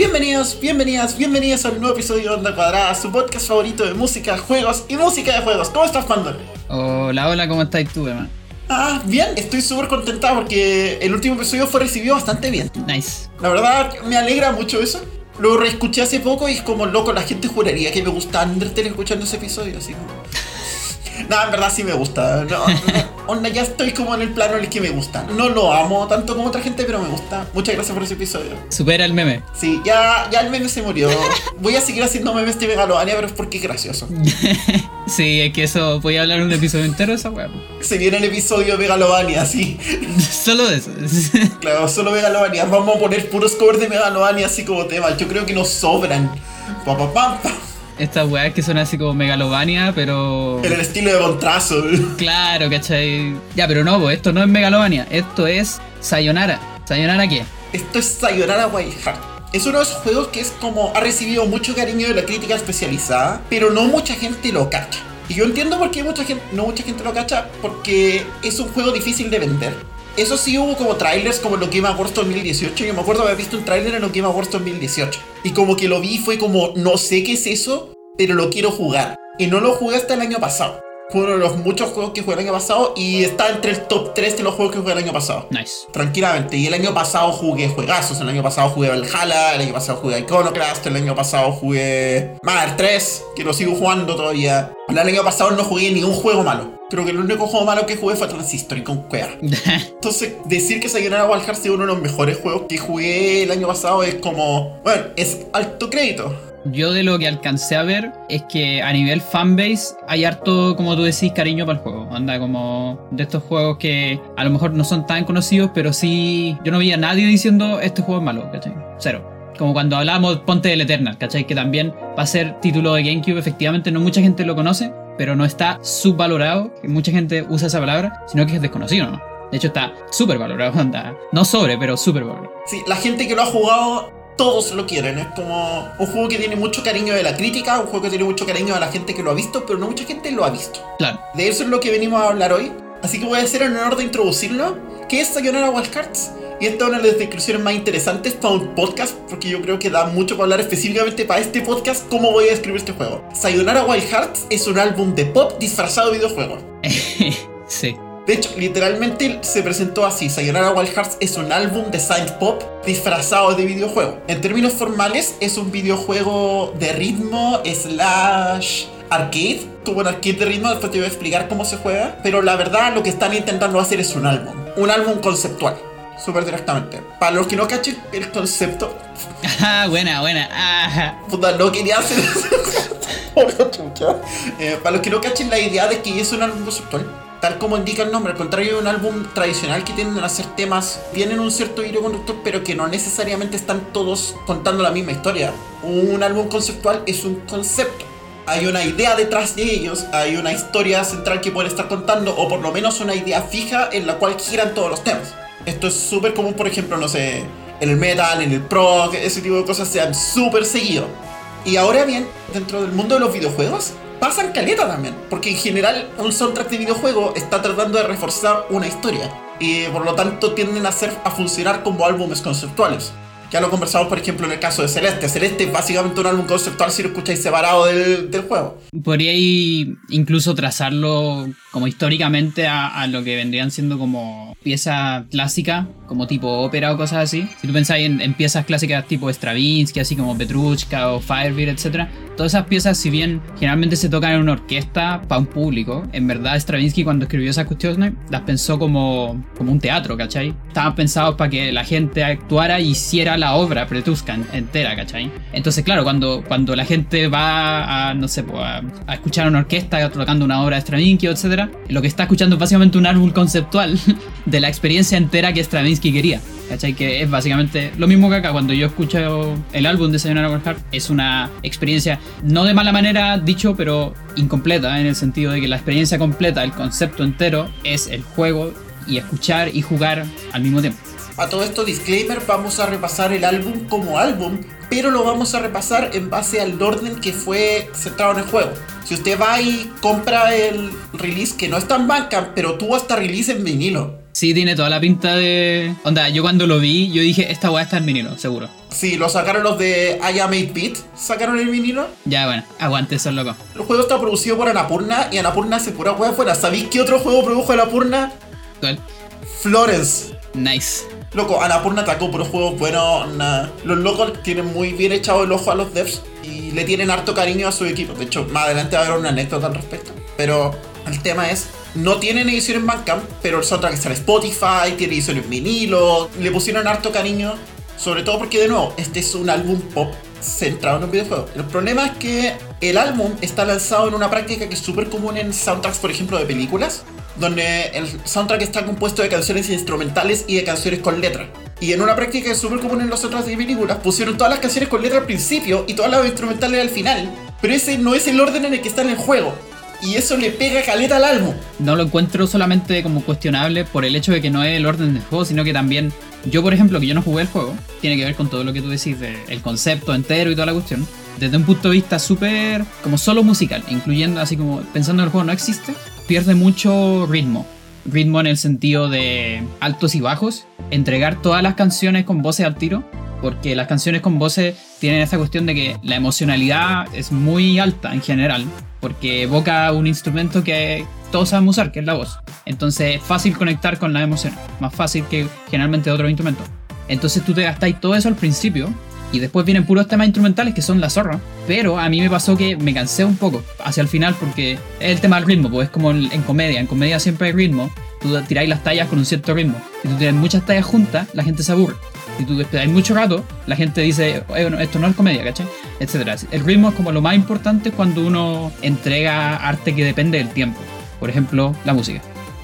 Bienvenidos, bienvenidas, bienvenidos a un nuevo episodio de Onda Cuadrada, su podcast favorito de música, juegos y música de juegos. ¿Cómo estás, Pandor? Hola, hola, ¿cómo estás tú, hermano? Ah, bien, estoy súper contenta porque el último episodio fue recibido bastante bien. Nice. La verdad, me alegra mucho eso. Lo reescuché hace poco y es como loco, la gente juraría que me gusta Undertale escuchando ese episodio, así como... No, en verdad sí me gusta. No, no, onda, ya estoy como en el plano en el que me gusta. No lo amo tanto como otra gente, pero me gusta. Muchas gracias por ese episodio. Supera el meme. Sí, ya, ya el meme se murió. Voy a seguir haciendo memes de Megalovania, pero es porque es gracioso. sí, es que eso, voy a hablar un episodio entero de esa weá. Se viene el episodio Megalovania, sí. solo de eso. claro, solo Megalovania. Vamos a poner puros covers de Megalovania así como tema. Yo creo que nos sobran. Pa, pa, pa, pa estas weas que son así como megalovania, pero. En el estilo de Montrazo. Claro, ¿cachai? Ya, pero no, pues esto no es megalovania, esto es Sayonara. ¿Sayonara qué? Esto es Sayonara Wild Heart. Es uno de esos juegos que es como ha recibido mucho cariño de la crítica especializada, pero no mucha gente lo cacha. Y yo entiendo por qué mucha gente, no mucha gente lo cacha, porque es un juego difícil de vender. Eso sí hubo como trailers como en los Game Awards 2018. Yo me acuerdo haber visto un trailer en los Game Awards 2018. Y como que lo vi fue como, no sé qué es eso, pero lo quiero jugar. Y no lo jugué hasta el año pasado. Fue uno de los muchos juegos que jugué el año pasado y está entre el top 3 de los juegos que jugué el año pasado. Nice. Tranquilamente. Y el año pasado jugué juegazos. El año pasado jugué Valhalla, el año pasado jugué Iconoclast, el año pasado jugué Mother 3, que lo sigo jugando todavía. El año pasado no jugué ni un juego malo. Creo que el único juego malo que jugué fue Transistor y con Cueva. Entonces, decir que Sayonara Wild Hearts es uno de los mejores juegos que jugué el año pasado es como. Bueno, es alto crédito. Yo de lo que alcancé a ver es que a nivel fanbase hay harto, como tú decís, cariño para el juego. Anda como de estos juegos que a lo mejor no son tan conocidos, pero sí. Yo no vi a nadie diciendo este juego es malo, ¿cachai? Cero. Como cuando hablábamos Ponte del Eternal, ¿cachai? Que también va a ser título de GameCube, efectivamente no mucha gente lo conoce, pero no está subvalorado, que mucha gente usa esa palabra, sino que es desconocido, ¿no? De hecho está súper valorado, anda. No sobre, pero súper valorado. Sí, la gente que lo ha jugado todos lo quieren. Es como un juego que tiene mucho cariño de la crítica, un juego que tiene mucho cariño de la gente que lo ha visto, pero no mucha gente lo ha visto. Claro. De eso es lo que venimos a hablar hoy. Así que voy a hacer el honor de introducirlo. ¿Qué es Sayonara Wild Cards? Y esta es una de las descripciones más interesantes para un podcast, porque yo creo que da mucho para hablar específicamente para este podcast cómo voy a describir este juego. Sayonara Wild Hearts es un álbum de pop disfrazado de videojuego. sí. De hecho, literalmente se presentó así. Sayonara Wild Hearts es un álbum de synth pop disfrazado de videojuego. En términos formales, es un videojuego de ritmo slash arcade, como un arcade de ritmo, después te voy a explicar cómo se juega, pero la verdad lo que están intentando hacer es un álbum, un álbum conceptual, súper directamente. Para los que no cachen el concepto... Ah, buena, buena. Ah. Puta, no quería hacer eh, para los que no cachen la idea de que es un álbum conceptual, tal como indica el nombre, al contrario de un álbum tradicional que tienden a hacer temas, tienen un cierto hilo conductor, pero que no necesariamente están todos contando la misma historia. Un álbum conceptual es un concepto. Hay una idea detrás de ellos, hay una historia central que pueden estar contando, o por lo menos una idea fija en la cual giran todos los temas. Esto es súper común, por ejemplo, no sé, en el metal, en el prog, ese tipo de cosas se han súper seguido. Y ahora bien, dentro del mundo de los videojuegos, pasan caleta también, porque en general un soundtrack de videojuego está tratando de reforzar una historia y por lo tanto tienden a, ser, a funcionar como álbumes conceptuales. Ya lo conversamos, por ejemplo, en el caso de Celeste. Celeste es básicamente un álbum conceptual si lo escucháis separado del, del juego. Podría incluso trazarlo como históricamente a, lo que vendrían siendo como pieza clásica, como tipo ópera o cosas así. Si tú pensáis en, piezas clásicas tipo Stravinsky, así como Petrushka o Firebeat, etc. Todas esas piezas, si bien generalmente se tocan en una orquesta para un público, en verdad Stravinsky cuando escribió esas cuestiones las pensó como, como un teatro, ¿cachai? Estaban pensados para que la gente actuara y hiciera la obra Petrushka entera, ¿cachai? Entonces, claro, cuando, cuando la gente va a, no sé, a, a escuchar una orquesta tocando una obra de Stravinsky, etc., lo que está escuchando es básicamente un álbum conceptual de la experiencia entera que Stravinsky quería. ¿Cachai? Que es básicamente lo mismo que acá. Cuando yo escucho el álbum de Sayonara Wild es una experiencia, no de mala manera dicho, pero incompleta, en el sentido de que la experiencia completa, el concepto entero, es el juego y escuchar y jugar al mismo tiempo. A todo esto, disclaimer, vamos a repasar el álbum como álbum, pero lo vamos a repasar en base al orden que fue centrado en el juego. Si usted va y compra el release que no está en banca, pero tuvo hasta release en vinilo. Sí, tiene toda la pinta de. Onda, yo cuando lo vi, yo dije, esta weá está en vinilo, seguro. Sí, lo sacaron los de I Am 8-Bit, sacaron el vinilo. Ya, bueno, aguante eso, loco. El juego está producido por Anapurna y Anapurna hace pura hueá afuera. ¿Sabéis qué otro juego produjo Anapurna? ¿Cuál? Florence. Nice. Loco, Anapurna atacó puros juegos buenos. Los locos tienen muy bien echado el ojo a los devs y le tienen harto cariño a su equipo. De hecho, más adelante va a una anécdota al respecto. Pero el tema es, no tienen edición en Bandcamp, pero el soundtrack está en Spotify, tiene edición en vinilo, le pusieron harto cariño. Sobre todo porque, de nuevo, este es un álbum pop centrado en un videojuego. El problema es que el álbum está lanzado en una práctica que es súper común en soundtracks, por ejemplo, de películas, donde el soundtrack está compuesto de canciones instrumentales y de canciones con letra. Y en una práctica que es súper común en los de películas, pusieron todas las canciones con letra al principio y todas las instrumentales al final. Pero ese no es el orden en el que está en el juego. Y eso le pega caleta al álbum. No lo encuentro solamente como cuestionable por el hecho de que no es el orden del juego, sino que también yo, por ejemplo, que yo no jugué el juego, tiene que ver con todo lo que tú decís, de el concepto entero y toda la cuestión. Desde un punto de vista súper como solo musical, incluyendo así como pensando en el juego no existe, pierde mucho ritmo. Ritmo en el sentido de altos y bajos, entregar todas las canciones con voces al tiro, porque las canciones con voces tienen esta cuestión de que la emocionalidad es muy alta en general, porque evoca un instrumento que todos sabemos usar, que es la voz. Entonces es fácil conectar con las emociones, más fácil que generalmente otro instrumento. Entonces tú te gastáis todo eso al principio y después vienen puros temas instrumentales que son la zorra. Pero a mí me pasó que me cansé un poco hacia el final porque es el tema del ritmo, pues es como en comedia. En comedia siempre hay ritmo. Tú tiráis las tallas con un cierto ritmo. Si tú tienes muchas tallas juntas, la gente se aburre. Si tú esperáis mucho rato, la gente dice, "Oye, bueno, esto no es comedia, ¿cachai? Etcétera. El ritmo es como lo más importante cuando uno entrega arte que depende del tiempo. Por ejemplo, la música.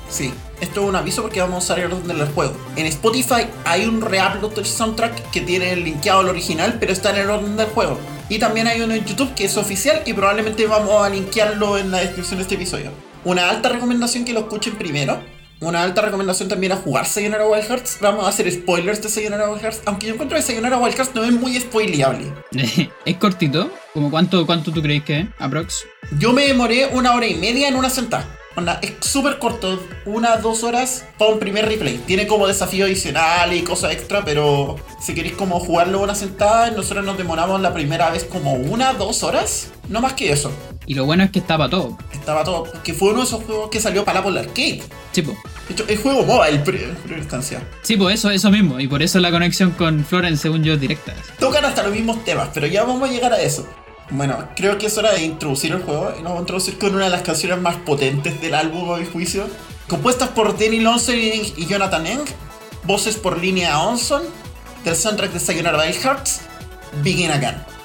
Sí, esto es un aviso porque vamos a usar el orden del juego. En Spotify hay un reupload del soundtrack que tiene linkeado al original, pero está en el orden del juego. Y también hay uno en YouTube que es oficial y probablemente vamos a linkearlo en la descripción de este episodio. Una alta recomendación que lo escuchen primero. Una alta recomendación también a jugar Sayonara Wild Hearts. Vamos a hacer spoilers de Sayonara Wild Hearts. Aunque yo encuentro que Sayonara Wild Hearts no es muy spoileable. es cortito. ¿Como cuánto, ¿Cuánto tú crees que es? Aprox. Yo me demoré una hora y media en una sentada. Es súper corto, una, dos horas para un primer replay. Tiene como desafío adicional y cosas extra, pero si queréis como jugarlo una sentada, nosotros nos demoramos la primera vez como una, dos horas. No más que eso. Y lo bueno es que estaba todo. Estaba todo, que fue uno de esos juegos que salió para la Apple Arcade. Sí, po. De hecho, el juego pri- en primera instancia. Sí, pues eso, eso mismo. Y por eso la conexión con Florence, según yo, es directa. Tocan hasta los mismos temas, pero ya vamos a llegar a eso. Bueno, creo que es hora de introducir el juego y nos vamos a introducir con una de las canciones más potentes del álbum, a mi juicio. Compuestas por Danny Lonson y y Jonathan Eng, voces por Linnea Onson, del soundtrack de Sayonara Wild Hearts, Begin Again.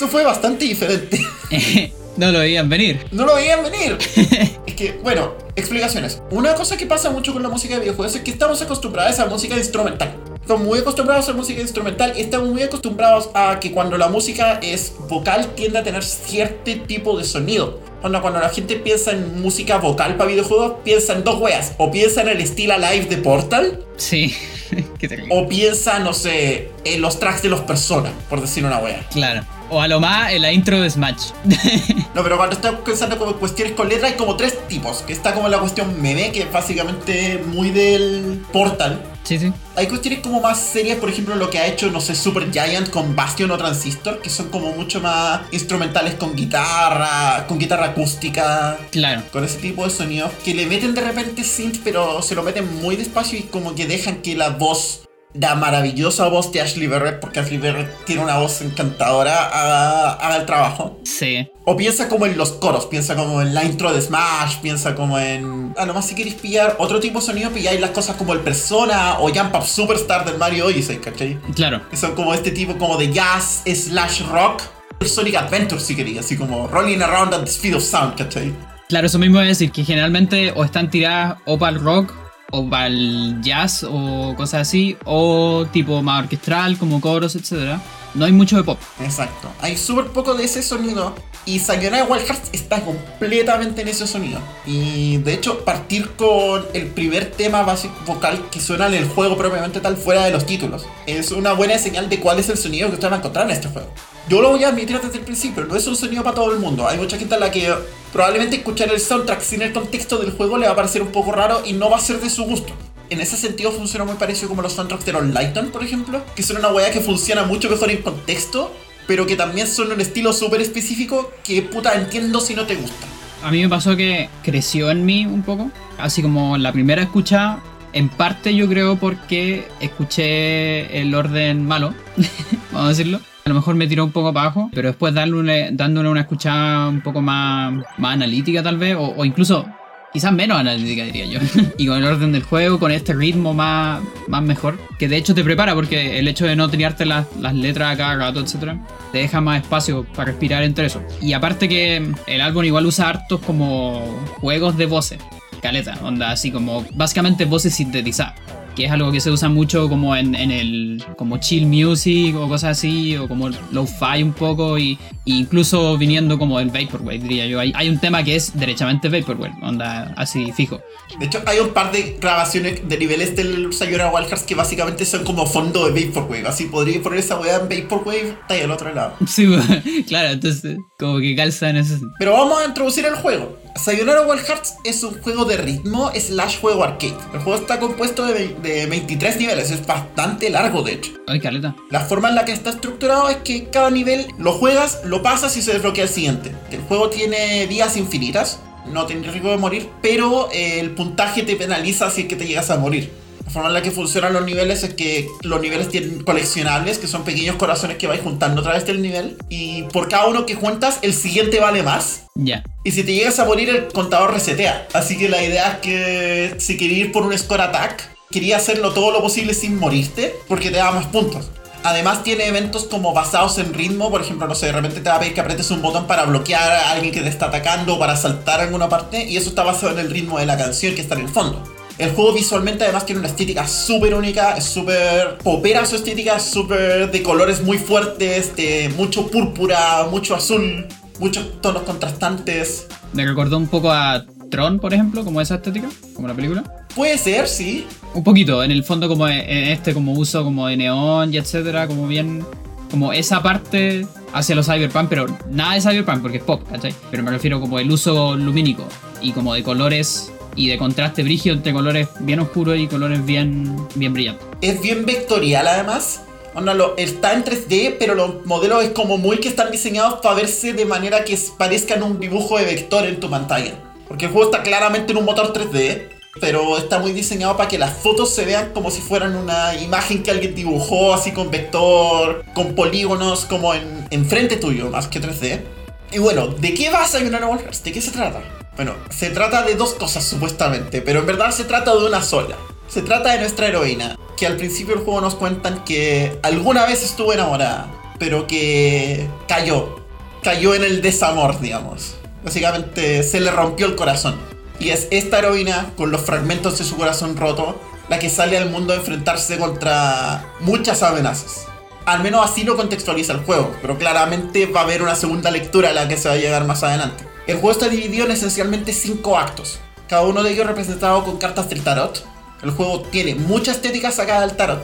Eso fue bastante diferente. no lo veían venir. No lo veían venir. es que, bueno, explicaciones. Una cosa que pasa mucho con la música de videojuegos es que estamos acostumbrados a música instrumental. Estamos muy acostumbrados a música instrumental y estamos muy acostumbrados a que cuando la música es vocal tiende a tener cierto tipo de sonido. Cuando, cuando la gente piensa en música vocal para videojuegos, piensa en dos weas. O piensa en el estilo Alive de Portal, Sí. O piensa, no sé, en los tracks de los personas, por decir una wea. Claro. O a lo más en la intro de Smash. No, pero cuando estás pensando como cuestiones con letra hay como tres tipos. Que está como la cuestión meme, que es básicamente muy del Portal. Sí, sí. Hay cuestiones como más serias, por ejemplo, lo que ha hecho, no sé, Super Giant con Bastion o Transistor, que son como mucho más instrumentales con guitarra, con guitarra acústica, Claro. con ese tipo de sonidos, que le meten de repente synth, pero se lo meten muy despacio y como que dejan que la voz, la maravillosa voz de Ashley Barrett, porque Ashley Barrett tiene una voz encantadora, el trabajo. Sí. O piensa como en los coros, piensa como en la intro de Smash, piensa como en... A lo más si queréis pillar otro tipo de sonido, pilláis las cosas como el Persona o Jump Up Superstar del Mario Odyssey, ¿cachai? Claro. Que son como este tipo como de jazz slash rock. Sonic Adventure, si queréis, así como rolling around at the speed of sound, ¿cachai? Claro, eso mismo es decir, que generalmente o están tiradas o para el rock, o para jazz, o cosas así, o tipo más orquestral, como coros, etc. No hay mucho de pop. Exacto. Hay súper poco de ese sonido. Y Sayonara Wild Hearts está completamente en ese sonido. Y de hecho, partir con el primer tema básico vocal que suena en el juego propiamente tal fuera de los títulos. Es una buena señal de cuál es el sonido que ustedes van a encontrar en este juego. Yo lo voy a admitir desde el principio, no es un sonido para todo el mundo. Hay mucha gente a la que probablemente escuchar el soundtrack sin el contexto del juego le va a parecer un poco raro y no va a ser de su gusto. En ese sentido funciona muy parecido como los soundtracks de los Lighton, por ejemplo, que son una weá que funciona mucho mejor en contexto, pero que también son un estilo súper específico que puta entiendo si no te gusta. A mí me pasó que creció en mí un poco, así como la primera escucha, en parte yo creo porque escuché el orden malo, vamos a decirlo. A lo mejor me tiró un poco para abajo, pero después darle, dándole una escuchada un poco más, más analítica tal vez, o, o incluso quizás menos analítica diría yo. y con el orden del juego, con este ritmo más, más mejor, que de hecho te prepara porque el hecho de no tirarte las, las letras a cada gato, etc., te deja más espacio para respirar entre eso. Y aparte que el álbum igual usa hartos como juegos de voces, caleta, onda así como básicamente voces sintetizadas. Que es algo que se usa mucho como en, en el como chill music o cosas así, o como lo-fi un poco, y, y incluso viniendo como del Vaporwave, diría yo. Hay, hay un tema que es derechamente Vaporwave, onda así fijo. De hecho, hay un par de grabaciones de niveles del Sayonara Wild Hearts que básicamente son como fondo de Vaporwave. Así podría poner esa weá en Vaporwave, está ahí al otro lado. Sí, claro, entonces como que calza en ese sentido. Pero vamos a introducir el juego. Sayonara Wild Hearts es un juego de ritmo slash juego arcade. El juego está compuesto de, de 23 niveles, es bastante largo de hecho. Ay, caleta. La forma en la que está estructurado es que cada nivel lo juegas, lo pasas y se desbloquea el siguiente. El juego tiene vías infinitas, no tienes riesgo de morir, pero eh, el puntaje te penaliza si es que te llegas a morir. La forma en la que funcionan los niveles es que los niveles tienen coleccionables, que son pequeños corazones que vais juntando a través del nivel, y por cada uno que juntas, el siguiente vale más. Ya. Y si te llegas a morir, el contador resetea. Así que la idea es que si quería ir por un score attack, quería hacerlo todo lo posible sin morirte, porque te da más puntos. Además tiene eventos como basados en ritmo, por ejemplo, no sé, de repente te va a pedir que apretes un botón para bloquear a alguien que te está atacando o para saltar a alguna parte, y eso está basado en el ritmo de la canción que está en el fondo. El juego visualmente además tiene una estética súper única, es súper popera su estética, es súper de colores muy fuertes, de mucho púrpura, mucho azul, muchos tonos contrastantes. Me recordó un poco a Tron, por ejemplo, como esa estética, como la película. Puede ser, sí, Un poquito, en el fondo como en este como uso como de neón y etcétera, como bien como esa parte hacia los cyberpunk, pero nada de cyberpunk porque es pop, ¿cachai? Pero me refiero como el uso lumínico y como de colores y de contraste brígido entre colores bien oscuros y colores bien bien brillantes. es bien vectorial además. Onda, lo, está en 3D, pero los modelos es como muy que están diseñados para verse de manera que parezcan un dibujo de vector en tu pantalla. Porque el juego está claramente en un motor 3D, pero está muy diseñado para que las fotos se vean como si fueran una imagen que alguien dibujó, así con vector, con polígonos, como en, en frente tuyo, más que 3D. Y bueno, ¿de qué va Sayonara Wild Hearts? ¿De qué se trata? Bueno, se trata de dos cosas supuestamente, pero en verdad se trata de una sola. Se trata de nuestra heroína, que al principio del juego nos cuentan que alguna vez estuvo enamorada, pero que cayó. Cayó en el desamor, digamos. Básicamente se le rompió el corazón. Y es esta heroína, con los fragmentos de su corazón roto, la que sale al mundo a enfrentarse contra muchas amenazas. Al menos así lo contextualiza el juego, pero claramente va a haber una segunda lectura a la que se va a llegar más adelante. El juego está dividido en esencialmente cinco actos, cada uno de ellos representado con cartas del tarot. El juego tiene mucha estética sacada del tarot.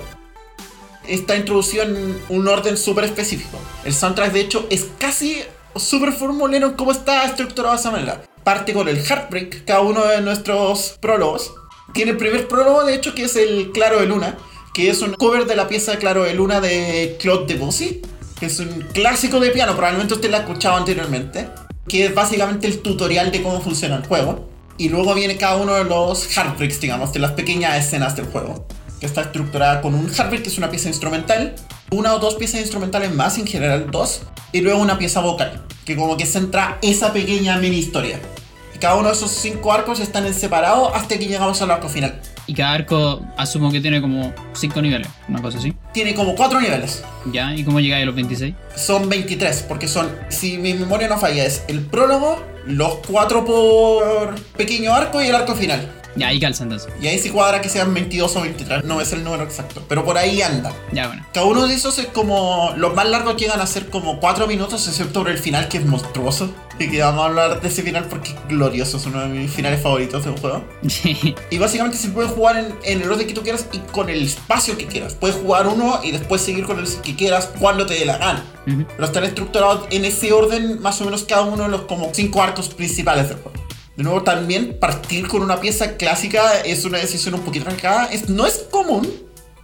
Está introducido en un orden súper específico. El soundtrack, de hecho, es casi súper formulero en cómo está estructurado esa manera. Parte con el Heartbreak, cada uno de nuestros prólogos. Tiene el primer prólogo, de hecho, que es el Claro de Luna, que es un cover de la pieza Claro de Luna de Claude Debussy, que es un clásico de piano, probablemente usted la ha escuchado anteriormente, que es básicamente el tutorial de cómo funciona el juego. Y luego viene cada uno de los Heartbreaks, digamos, de las pequeñas escenas del juego, que está estructurada con un Heartbreak, que es una pieza instrumental, una o dos piezas instrumentales más, en general dos, y luego una pieza vocal, que como que centra esa pequeña mini historia. Y cada uno de esos cinco arcos están en separado hasta que llegamos al arco final. Y cada arco asumo que tiene como 5 niveles, una cosa así. Tiene como cuatro niveles. ¿Ya? ¿Y cómo llegáis a los 26? Son 23, porque son, si mi memoria no falla, es el prólogo, los cuatro por pequeño arco y el arco final. Ya, ahí calza entonces. Y ahí sí cuadra que sean 22 o 23, no es el número exacto, pero por ahí anda. Ya, bueno. Cada uno de esos es como. Los más largos llegan a ser como 4 minutos, excepto por el final que es monstruoso. Y que vamos a hablar de ese final porque es glorioso, es uno de mis finales favoritos de un juego. Y básicamente se puede jugar en, en el orden que tú quieras y con el espacio que quieras. Puedes jugar uno y después seguir con el que quieras cuando te dé la gana. Pero están estructurados en ese orden, más o menos cada uno de los como 5 arcos principales del juego. De nuevo, también partir con una pieza clásica es una decisión un poquito arrancada. Es, no es común,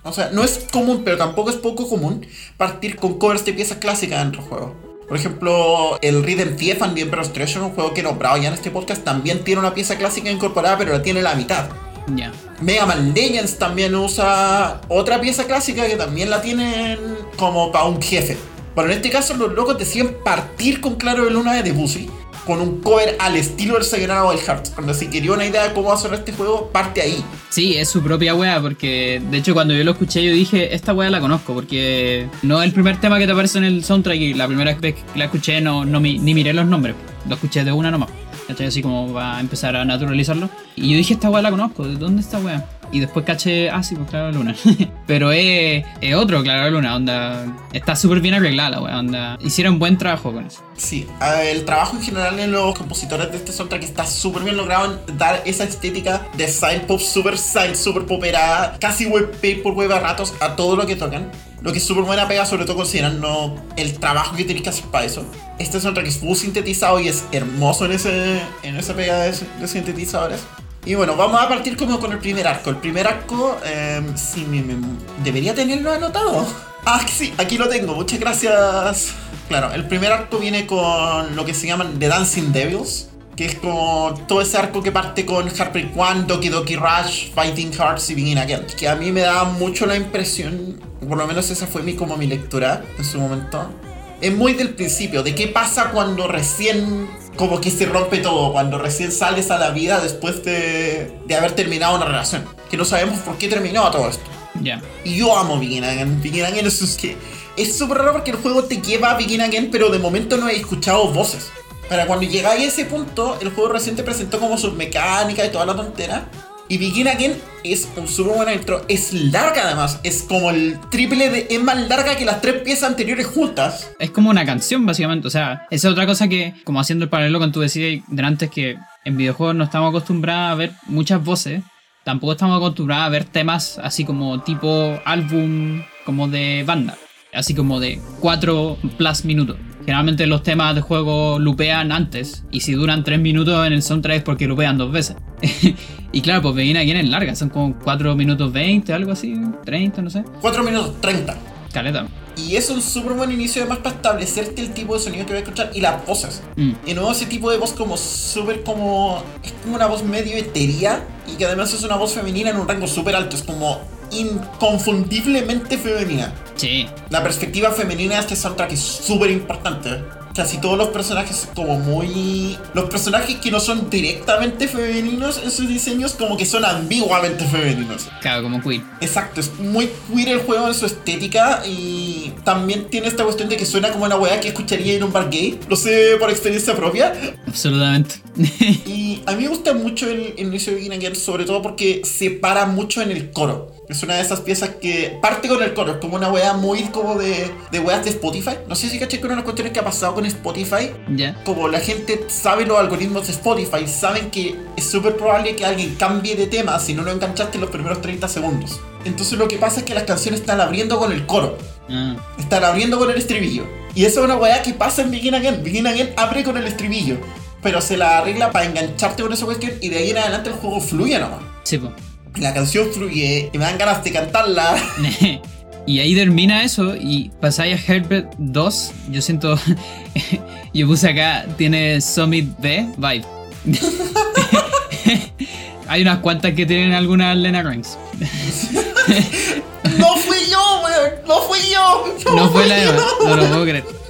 o sea, no es común, pero tampoco es poco común partir con covers de piezas clásicas dentro del juego. Por ejemplo, el Rhythm Thief and Emperor's Treasure, un juego que he nombrado ya en este podcast, también tiene una pieza clásica incorporada, pero la tiene la mitad. Ya. Mega Man Legends también usa otra pieza clásica que también la tienen como para un jefe. Pero en este caso los locos deciden partir con Claro de Luna de Debussy con un cover al estilo del Sagrado del Heart. Cuando se quería una idea de cómo va a sonar este juego, parte ahí. Sí, es su propia wea, porque de hecho cuando yo lo escuché yo dije, esta wea la conozco, porque no es el primer tema que te aparece en el soundtrack y la primera vez que la escuché no, no ni miré los nombres, lo escuché de una nomás. Así como va a empezar a naturalizarlo. Y yo dije, esta wea la conozco, ¿de dónde está wea? Y después caché, ah, sí, pues Claro de Luna. Pero es, es otro Claro de Luna, onda. Está súper bien arreglada la wea, onda. Hicieron buen trabajo con eso. Sí, el trabajo en general de los compositores de este soundtrack está súper bien logrado en dar esa estética de side pop, super side, super poperada, casi web por web a ratos a todo lo que tocan. Lo que es súper buena pega, sobre todo considerando el trabajo que tienes que hacer para eso. Este soundtrack es full sintetizado y es hermoso en, ese, en esa pega de, de sintetizadores. Y bueno, vamos a partir como con el primer arco. El primer arco, eh, sí, me- me- debería tenerlo anotado. Ah, sí, aquí lo tengo, muchas gracias. Claro, el primer arco viene con lo que se llaman The Dancing Devils, que es como todo ese arco que parte con Heartbreak One, Doki Doki Rush, Fighting Hearts y Begin Again. Que a mí me da mucho la impresión, por lo menos esa fue mi, como mi lectura en su momento. Es muy del principio, de qué pasa cuando recién como que se rompe todo, cuando recién sales a la vida después de, de haber terminado una relación. Que no sabemos por qué terminó todo esto. Ya. Y yo amo Begin Again. Begin Again es, es que es súper raro porque el juego te lleva a Begin Again, pero de momento no he escuchado voces. Para cuando llegáis a ese punto, el juego recién te presentó como sus mecánicas y toda la tontera. Y Begin Again es un súper buen intro. Es larga además. Es como el triple de. Es más larga que las tres piezas anteriores juntas. Es como una canción, básicamente. O sea, esa es otra cosa que, como haciendo el paralelo con tu decías delante, es que en videojuegos no estamos acostumbrados a ver muchas voces. Tampoco estamos acostumbrados a ver temas así como tipo álbum, como de banda. Así como de 4 plus minutos. Generalmente los temas de juego lupean antes. Y si duran 3 minutos en el soundtrack es porque lupean dos veces. y claro, pues Begin Again es larga. Son como 4 minutos 20, algo así. 30, no sé. 4 minutos 30. Caleta. Y es un súper buen inicio además para establecerte el tipo de sonido que voy a escuchar y las voces. Mm. Y nuevo ese tipo de voz como súper como... Es como una voz medio etérea y que además es una voz femenina en un rango súper alto. Es como inconfundiblemente femenina. Sí. La perspectiva femenina de este soundtrack es súper importante. casi todos los personajes son como muy... Los personajes que no son directamente femeninos en sus diseños como que son ambiguamente femeninos. Claro, como queer. Exacto, es muy queer el juego en su estética y también tiene esta cuestión de que suena como una weá que escucharía en un bar gay. Lo sé por experiencia propia. Absolutamente. Y a mí me gusta mucho el, el inicio de Begin Again, sobre todo porque se para mucho en el coro. Es una de esas piezas que parte con el coro, es como una weá muy como de, de weas de Spotify. No sé si caché que una de las cuestiones que ha pasado con Spotify ya. como la gente sabe los algoritmos de Spotify, saben que es súper probable que alguien cambie de tema si no lo enganchaste en los primeros 30 segundos. Entonces lo que pasa es que las canciones están abriendo con el coro, Ah, están abriendo con el estribillo. Y eso es una weá que pasa en Begin Again. Begin Again abre con el estribillo, pero se la arregla para engancharte con esa cuestión y de ahí en adelante el juego fluye nomás. sí, po. La canción fluye y me dan ganas de cantarla. y ahí termina eso y pasáis a Herbert 2. Yo siento. yo puse acá, tiene Summit B vibe. Hay unas cuantas que tienen algunas Lena Ranks. ¡No fui yo, weón! ¡No fui yo! No fue la yo! No lo puedo creer.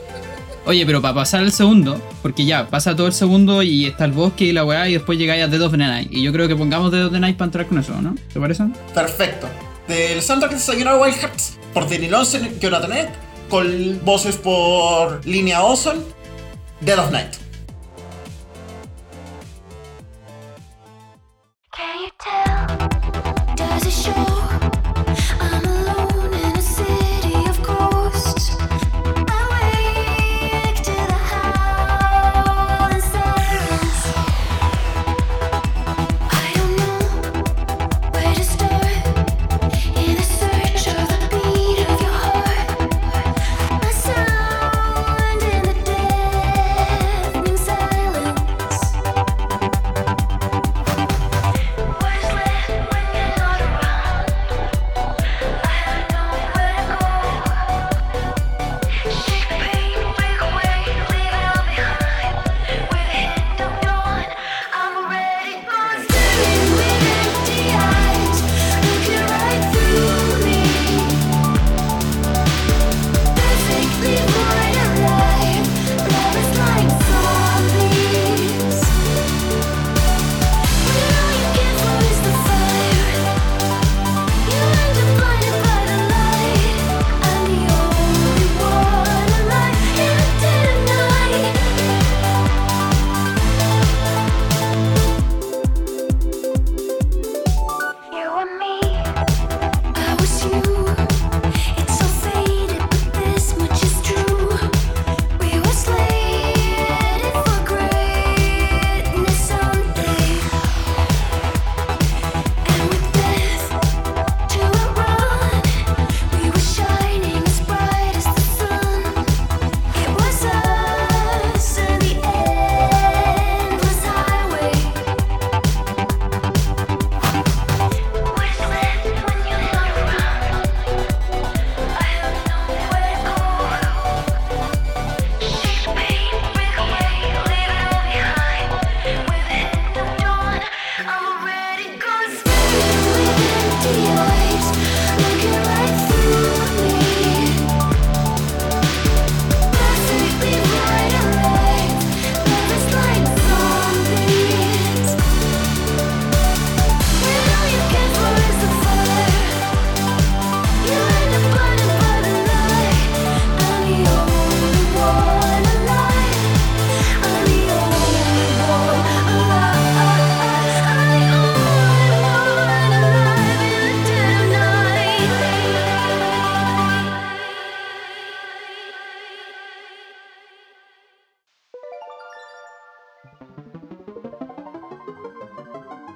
Oye, pero para pasar al segundo, porque ya pasa todo el segundo y está el bosque y la weá, y después llegáis a Dead of the Night. Y yo creo que pongamos Dead of the Night para entrar con eso, ¿no? ¿Te parece? Perfecto. Del soundtrack de Sayonara Wild Hearts por Danny Olsen, Jonathan Eck, con voces por Linea Olson, Dead of Night. Can you tell? Does it show?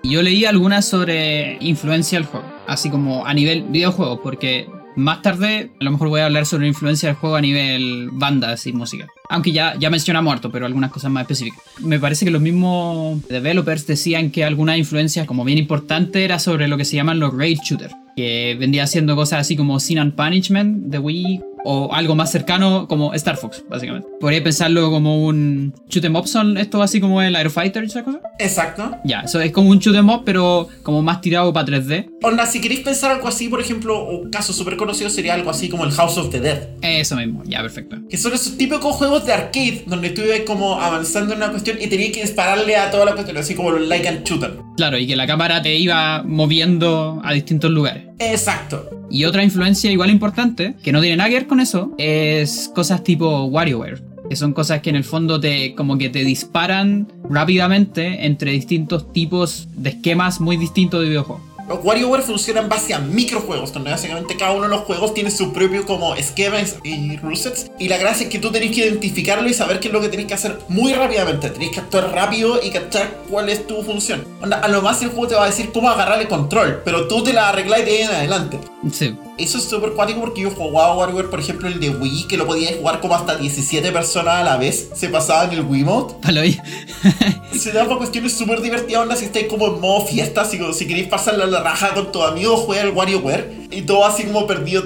Yo leí algunas sobre influencia del juego, así como a nivel videojuego, porque más tarde a lo mejor voy a hablar sobre influencia del juego a nivel bandas y música. Aunque ya, ya mencionamos harto, pero algunas cosas más específicas. Me parece que los mismos developers decían que alguna influencia como bien importante era sobre lo que se llaman los raid shooters, que vendría siendo cosas así como Sin and Punishment de Wii O algo más cercano como Star Fox, básicamente. Podría pensarlo como un shoot 'em up, son esto así como el Aero Fighter y esa cosa. Exacto. Ya, eso es como un shoot 'em up, pero como más tirado para 3D. Onda, si queréis pensar algo así, por ejemplo, un caso súper conocido sería algo así como el House of the Dead. Eso mismo, ya, perfecto. Que son esos típicos juegos de arcade donde tú ibas como avanzando en una cuestión y tenías que dispararle a toda la cuestión, así como los like and shooter. Claro, y que la cámara te iba moviendo a distintos lugares. Exacto. Y otra influencia igual importante, que no tiene nada que ver con eso, es cosas tipo WarioWare. Que son cosas que en el fondo te como que te disparan rápidamente entre distintos tipos de esquemas muy distintos de videojuegos. WarioWare funcionan en base a microjuegos, donde básicamente cada uno de los juegos tiene su propio como esquemas y rusets. Y la gracia es que tú tenés que identificarlo y saber qué es lo que tenés que hacer muy rápidamente. Tenés que actuar rápido y cachar cuál es tu función. A lo más el juego te va a decir cómo agarrar el control, pero tú te la arreglás de ahí en adelante. Sí. Eso es súper cuático porque yo jugaba WarioWare, por ejemplo, el de Wii, que lo podías jugar como hasta 17 personas a la vez. Se pasaba en el Wiimote. Palo ahí. Y se daba cuestiones súper divertidas, onda, si estáis como en modo fiesta, así como si queréis pasarle la raja con tus amigos, juega el WarioWare. Y todo así como perdido.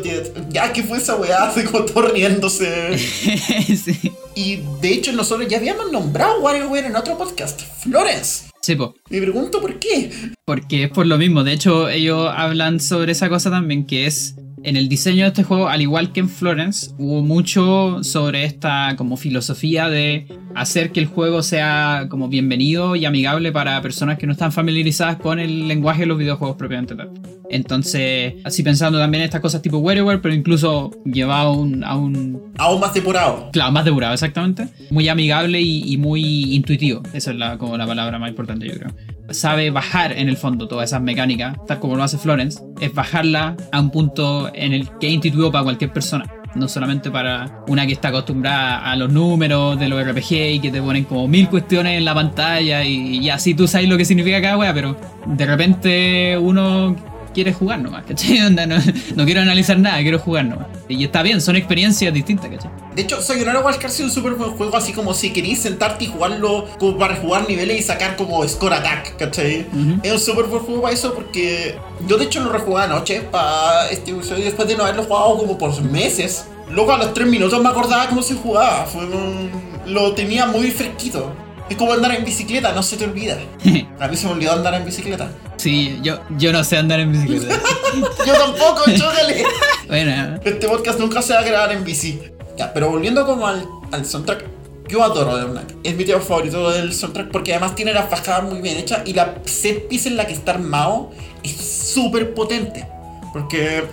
Ya, ¿qué fue esa weá? Así como todo riéndose. sí. Y de hecho, nosotros ya habíamos nombrado WarioWare en otro podcast, Florence. Sí, po. Me pregunto por qué. Porque es por lo mismo. De hecho, ellos hablan sobre esa cosa también, que es en el diseño de este juego, al igual que en Florence, hubo mucho sobre esta como filosofía de hacer que el juego sea como bienvenido y amigable para personas que no están familiarizadas con el lenguaje de los videojuegos propiamente tal. Entonces, así pensando también en estas cosas tipo WarioWare, pero incluso llevado a un, a un Aún más depurado. Claro, más depurado, exactamente. Muy amigable y, y muy intuitivo. Esa es la, como la palabra más importante, yo creo. Sabe bajar en el fondo todas esas mecánicas, tal como lo hace Florence. Es bajarla a un punto en el que es intuitivo para cualquier persona. No solamente para una que está acostumbrada a los números de los RPG y que te ponen como mil cuestiones en la pantalla y, y así tú sabes lo que significa cada wea, pero de repente uno quiere jugar nomás, ¿cachai? Onda, No, no quiero analizar nada, quiero jugar nomás. Y está bien, son experiencias distintas, ¿cachai? De hecho, Sayonara Wild Cards es un súper buen juego, así como si queréis sentarte y jugarlo como para jugar niveles y sacar como score attack, ¿cachai? Ujú. Es un súper buen juego para eso porque yo de hecho lo rejugué anoche para este episodio después de no haberlo jugado como por meses. Luego a los 3 minutos me acordaba cómo se jugaba, fue un- lo tenía muy fresquito. Es como andar en bicicleta, no se te olvida. A mí se me olvidó andar en bicicleta. Sí, yo, yo no sé andar en bicicleta. Yo tampoco, chócale. bueno, Este podcast nunca se va a grabar en bici. Ya, pero volviendo como al, al soundtrack, yo adoro The Knack. Es mi tema favorito del soundtrack porque además tiene las bajadas muy bien hechas y la set piece en la que está armado es súper potente. Porque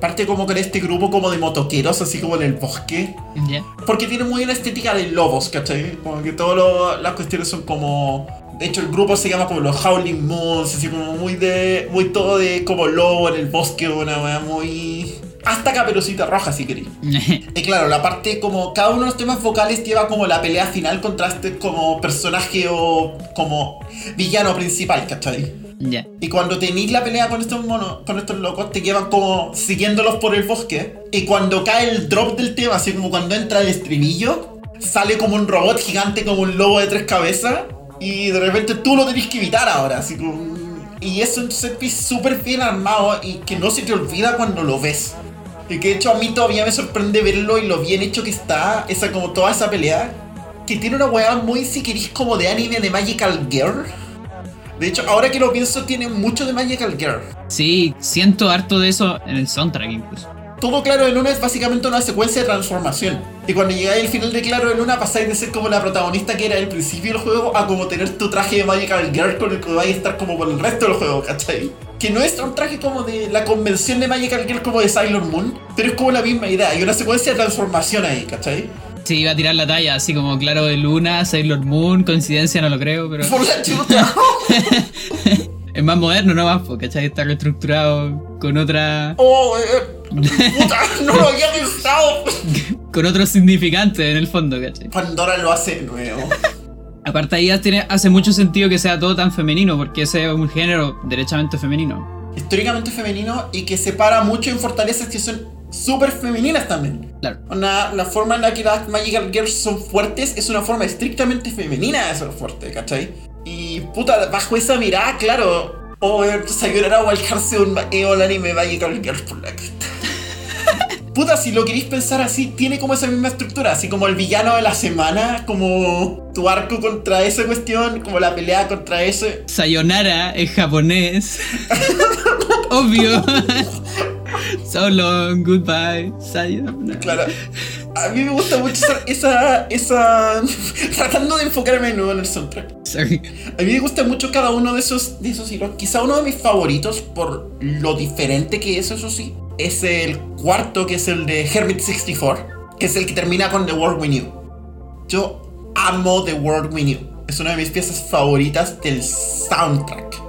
parte como con este grupo como de motoqueros, así como en el bosque. Porque tiene muy una estética de lobos, ¿cachai? Como que todas las cuestiones son como... De hecho, el grupo se llama como los Howling Moons, así como muy de... Muy todo de como lobo en el bosque, una wea muy... Hasta caperucita roja, si queréis. Y claro, la parte como... Cada uno de los temas vocales lleva como la pelea final contra este como personaje o como villano principal, ¿cachai? ya. Y cuando tenéis la pelea con estos monos, con estos locos, te llevan como siguiéndolos por el bosque. Y cuando cae el drop del tema, así como cuando entra el estribillo, sale como un robot gigante, como un lobo de tres cabezas. Y de repente tú lo tenés que evitar ahora, así como. Y es un set piece súper bien armado y que no se te olvida cuando lo ves. Y que de hecho a mí todavía me sorprende verlo y lo bien hecho que está, esa como toda esa pelea. Que tiene una weá muy, si queréis, como de anime de Magical Girl. De hecho, ahora que lo pienso, tiene mucho de Magical Girl. Sí, siento harto de eso en el soundtrack incluso. Todo Claro de Luna es básicamente una secuencia de transformación. Y cuando llegáis al final de Claro de Luna pasáis de ser como la protagonista que era el principio del juego a como tener tu traje de Magical Girl con el que vais a estar como por el resto del juego, ¿cachai? Que no es un traje como de la convención de Magical Girl como de Sailor Moon, pero es como la misma idea. Hay una secuencia de transformación ahí, ¿cachai? Sí, iba a tirar la talla, así como claro de Luna, Sailor Moon, coincidencia no lo creo, pero Por la chuta. es más moderno nomás, ¿cachai? Está reestructurado con otra Oh, eh, puta, no lo había pensado. con otro significante en el fondo, ¿cachai? Pandora lo hace nuevo. Aparte ahí tiene, hace mucho sentido que sea todo tan femenino, porque ese es un género derechamente femenino. Históricamente femenino y que separa mucho en fortalezas que son súper femeninas también. Claro. Una- la forma en la que las Magical Girls son fuertes es una forma estrictamente femenina de ser fuerte, ¿cachai? Y puta, bajo esa mirada, claro, o oh, Sayonara o aljarse un ma- eh, un anime Magical Girls por la cresta. Puta, si lo queréis pensar así, tiene como esa misma estructura, así como el villano de la semana, como tu arco contra esa cuestión, como la pelea contra ese. Sayonara es japonés. Obvio. so long, goodbye, sayonara. Claro. A mí me gusta mucho esa, esa, tratando de enfocarme de nuevo en el soundtrack. Sorry. A mí me gusta mucho cada uno de esos, de esos hilos. Quizá uno de mis favoritos, por lo diferente que es, eso sí, es el cuarto, que es el de Hermit 64, que es el que termina con The World We Knew. Yo amo The World We Knew. Es una de mis piezas favoritas del soundtrack.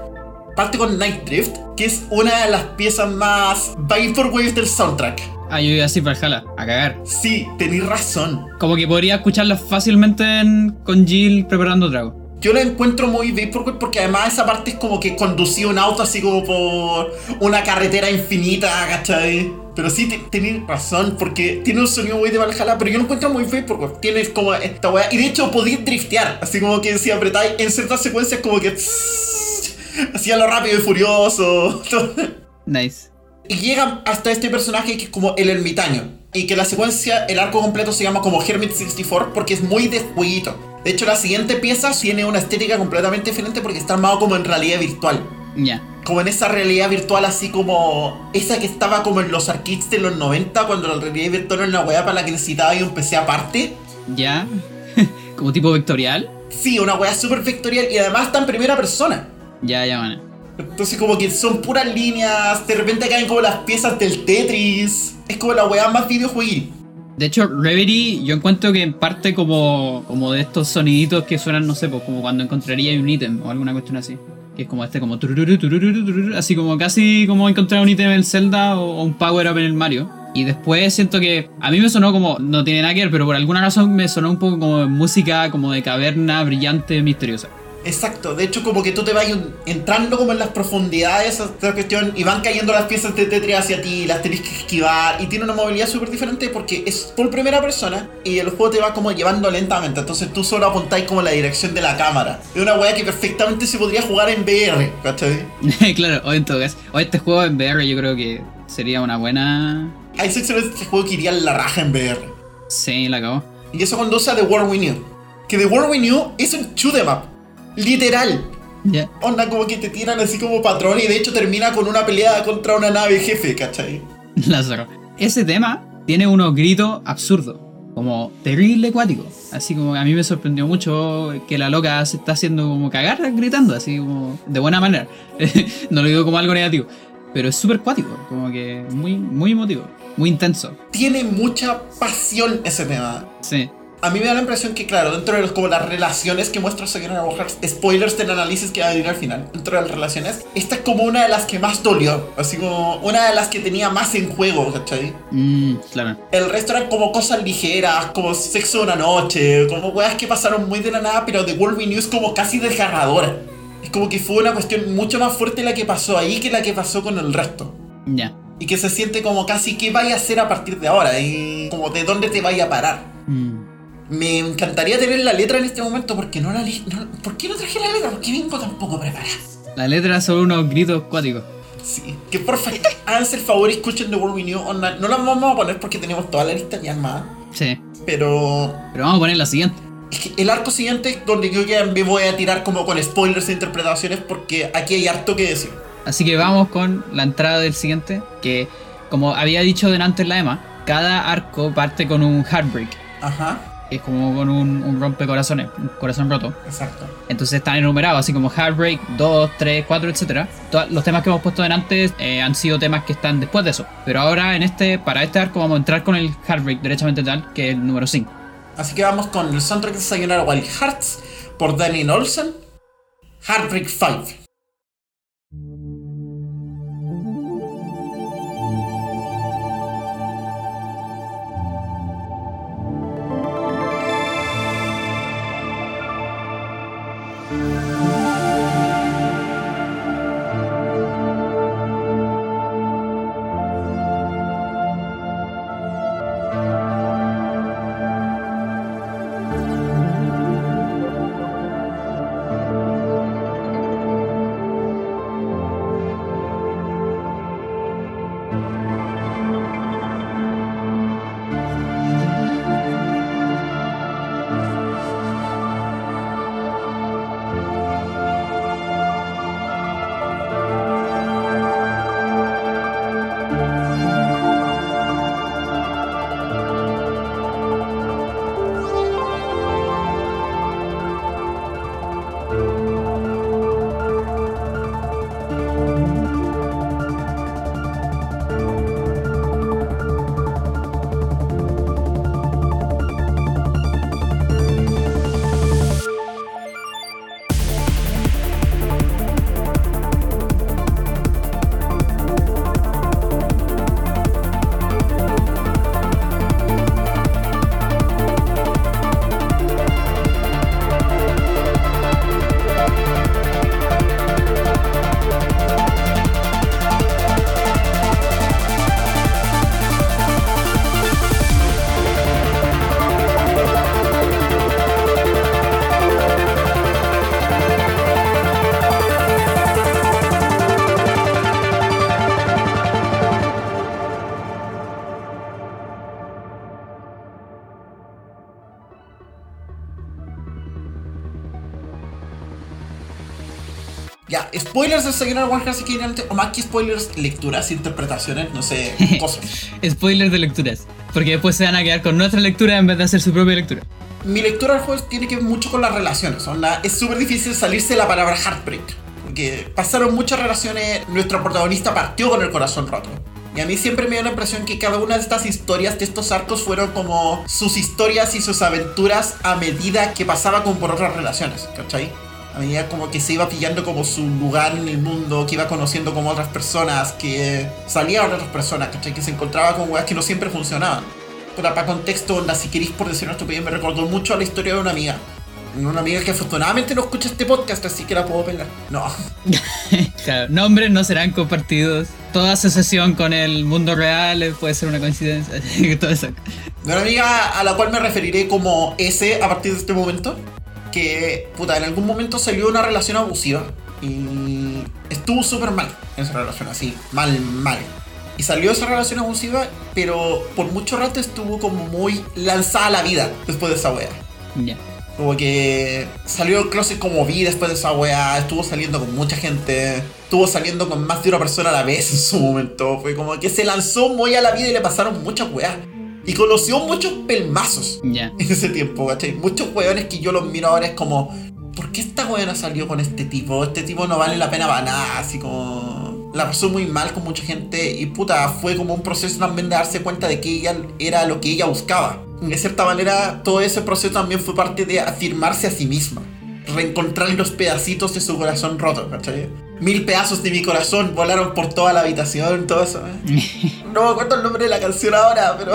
Parte con Night Drift, que es una de las piezas más Vaporwave del soundtrack. Ah, yo iba a decir Valhalla, a cagar. Sí, tenéis razón. Como que podría escucharla fácilmente en- con Jill preparando trago. Yo la encuentro muy Vaporwave porque además esa parte es como que conducía un auto así como por una carretera infinita, ¿cachai? Pero sí, tenés razón, porque tiene un sonido muy de Valhalla, pero yo lo encuentro muy Vaporwave. Tienes como esta weá, y de hecho podéis driftear, así como que si apretáis en ciertas secuencias como que... Hacía lo rápido y furioso. Nice. Y llegan hasta este personaje que es como el ermitaño. Y que la secuencia, el arco completo se llama como Hermit 64 porque es muy de jueguito. De hecho, la siguiente pieza tiene una estética completamente diferente porque está armado como en realidad virtual. Ya. Como en esa realidad virtual así como... Esa que estaba como en los arcades de los 90 cuando la realidad virtual era una weá para la que necesitaba y un PC aparte. Ya. Como tipo vectorial. Sí, una weá súper vectorial y además está en primera persona. Ya, ya, man. Entonces como que son puras líneas, de repente caen como las piezas del Tetris. Es como la weá más videojueguil. De hecho, Reverie yo encuentro que en parte como, como de estos soniditos que suenan, no sé, pues como cuando encontraría un ítem o alguna cuestión así. Que es como este, como así como casi como encontrar un ítem en el Zelda o, o un power up en el Mario. Y después siento que a mí me sonó como, no tiene nada que ver, pero por alguna razón me sonó un poco como música como de caverna brillante, misteriosa. Exacto, de hecho como que tú te vas entrando como en las profundidades de esta cuestión y van cayendo las piezas de Tetris hacia ti, las tenés que esquivar y tiene una movilidad súper diferente porque es por primera persona y el juego te va como llevando lentamente, entonces tú solo apuntáis como la dirección de la cámara. Es una weá que perfectamente se podría jugar en VR, ¿cachai? claro, o en todo caso. O este juego en VR yo creo que sería una buena... Hay secciones de este juego que irían la raja en VR. Sí, la acabó. Y eso conduce a The World We Knew. Que The World We Knew es un shoot 'em up. Literal. Ya. Onda como que te tiran así como patrón y de hecho termina con una pelea contra una nave jefe, ¿cachai? Lázaro. Ese tema tiene unos gritos absurdos, como terrible acuático. Así como a mí me sorprendió mucho que la loca se está haciendo como cagar gritando, así como de buena manera. no lo digo como algo negativo, pero es súper cuático, como que muy, muy emotivo, muy intenso. Tiene mucha pasión ese tema. Sí. A mí me da la impresión que, claro, dentro de los, como las relaciones que muestra Sakura Hearts, spoilers del análisis que va a venir al final, dentro de las relaciones, esta es como una de las que más dolió, así como una de las que tenía más en juego, ¿cachai? Mm, claro. El resto eran como cosas ligeras, como sexo de una noche, como weas que pasaron muy de la nada, pero The World We Knew es como casi desgarradora. Es como que fue una cuestión mucho más fuerte la que pasó ahí que la que pasó con el resto. Ya. Y que se siente como casi qué vaya a hacer a partir de ahora y como de dónde te vaya a parar. Mm. Me encantaría tener la letra en este momento porque no la li- no- ¿Por qué no traje la letra? Porque vengo tampoco preparada. La letra son unos gritos cuáticos. Sí. Que porfa, háganse el favor y escuchen The World We Knew. Onda, No la vamos a poner porque tenemos toda la lista ya armada. Sí. Pero Pero vamos a poner la siguiente. es que el arco siguiente es donde yo ya me voy a tirar como con spoilers e interpretaciones porque aquí hay harto que decir. Así que vamos con la entrada del siguiente, que como había dicho delante en la EMA, cada arco parte con un heartbreak. Ajá, es como con un, un rompecorazones, un corazón roto. exacto. Entonces están enumerados, así como Heartbreak 2, 3, 4, etc. Todos los temas que hemos puesto delante eh, han sido temas que están después de eso. Pero ahora, en este, para este arco, vamos a entrar con el Heartbreak derechamente tal, que es el número 5. Así que vamos con el soundtrack de Sayonara Wild Hearts por Danny Olsen, Heartbreak 5. Spoilers de Sayonara Wild Hearts Kingdom, o más que spoilers, lecturas, interpretaciones, no sé, cosas. Spoiler de lecturas. Porque después se van a quedar con nuestra lectura en vez de hacer su propia lectura. Mi lectura del juego tiene que ver mucho con las relaciones. onda, es súper difícil salirse de la palabra heartbreak. Porque pasaron muchas relaciones, nuestro protagonista partió con el corazón roto. Y a mí siempre me dio la impresión que cada una de estas historias, de estos arcos, fueron como sus historias y sus aventuras a medida que pasaba con por otras relaciones, ¿cachai? A medida como que se iba pillando como su lugar en el mundo, que iba conociendo como otras personas, que salía con otras personas, ¿cachai? Que se encontraba con weas que no siempre funcionaban. Pero para contexto, onda, si queréis por decir una estupidez, me recordó mucho a la historia de una amiga. Una amiga que afortunadamente no escucha este podcast, así que la puedo pelar. No. Claro, nombres no serán compartidos. Toda asociación con el mundo real eh, puede ser una coincidencia. Todo eso. De una amiga a la cual me referiré como S a partir de este momento. Que, puta, en algún momento salió una relación abusiva. Y estuvo súper mal en esa relación, así, mal, mal. Y salió esa relación abusiva, pero por mucho rato estuvo como muy lanzada a la vida después de esa wea. Ya. Como que salió del closet como vi después de esa wea, estuvo saliendo con mucha gente, estuvo saliendo con más de una persona a la vez en su momento. Fue como que se lanzó muy a la vida y le pasaron muchas weas. Y conoció muchos pelmazos Ya. en ese tiempo, ¿cachai? Muchos weones que yo los miro ahora es como, ¿por qué esta weona salió con este tipo? Este tipo no vale la pena para nada, así como... La pasó muy mal con mucha gente y puta, fue como un proceso también de darse cuenta de que ella era lo que ella buscaba. De cierta manera, todo ese proceso también fue parte de afirmarse a sí misma. Reencontrar los pedacitos de su corazón roto, ¿cachai? Mil pedazos de mi corazón volaron por toda la habitación, todo eso. ¿eh? No me acuerdo el nombre de la canción ahora, pero...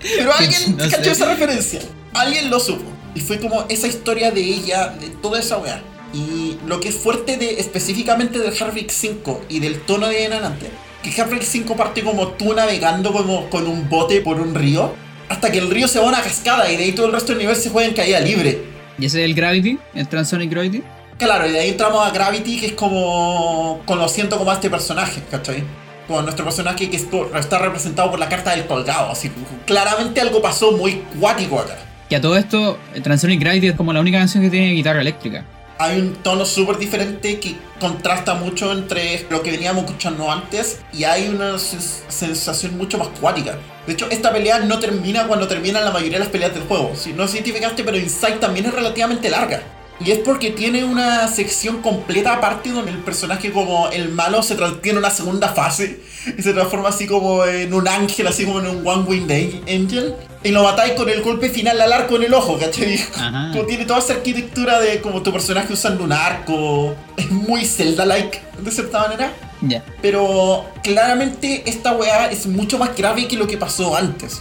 Pero alguien No sé. cachó esa referencia. Alguien lo supo. Y fue como esa historia de ella, de toda esa weá. Y lo que es fuerte de específicamente del Heartbreak 5 y del tono de en adelante, que Heartbreak 5 parte como tú navegando como con un bote por un río, hasta que el río se va a una cascada y de ahí todo el resto del nivel se juega en caída libre. ¿Y ese es el Gravity? ¿El Transonic Gravity? Claro, y de ahí entramos a Gravity, que es como conociendo como a este personaje, ¿cachai? Como nuestro personaje que está representado por la carta del colgado, así. Claramente algo pasó muy cuático acá. Que a todo esto, Transonic Gravity es como la única canción que tiene guitarra eléctrica. Hay un tono súper diferente que contrasta mucho entre lo que veníamos escuchando antes y hay una sens- sensación mucho más cuática. De hecho, esta pelea no termina cuando terminan la mayoría de las peleas del juego. Si no sé si te fijaste, pero Inside también es relativamente larga. Y es porque tiene una sección completa aparte donde el personaje como el malo se tiene una segunda fase y se transforma así como en un ángel, así como en un One Winged Angel. Y lo matáis con el golpe final al arco en el ojo, ¿cachai? Ajá. Como tiene toda esa arquitectura de como tu personaje usando un arco. Es muy Zelda-like, de cierta manera. Ya. Pero claramente esta weá es mucho más grave que lo que pasó antes.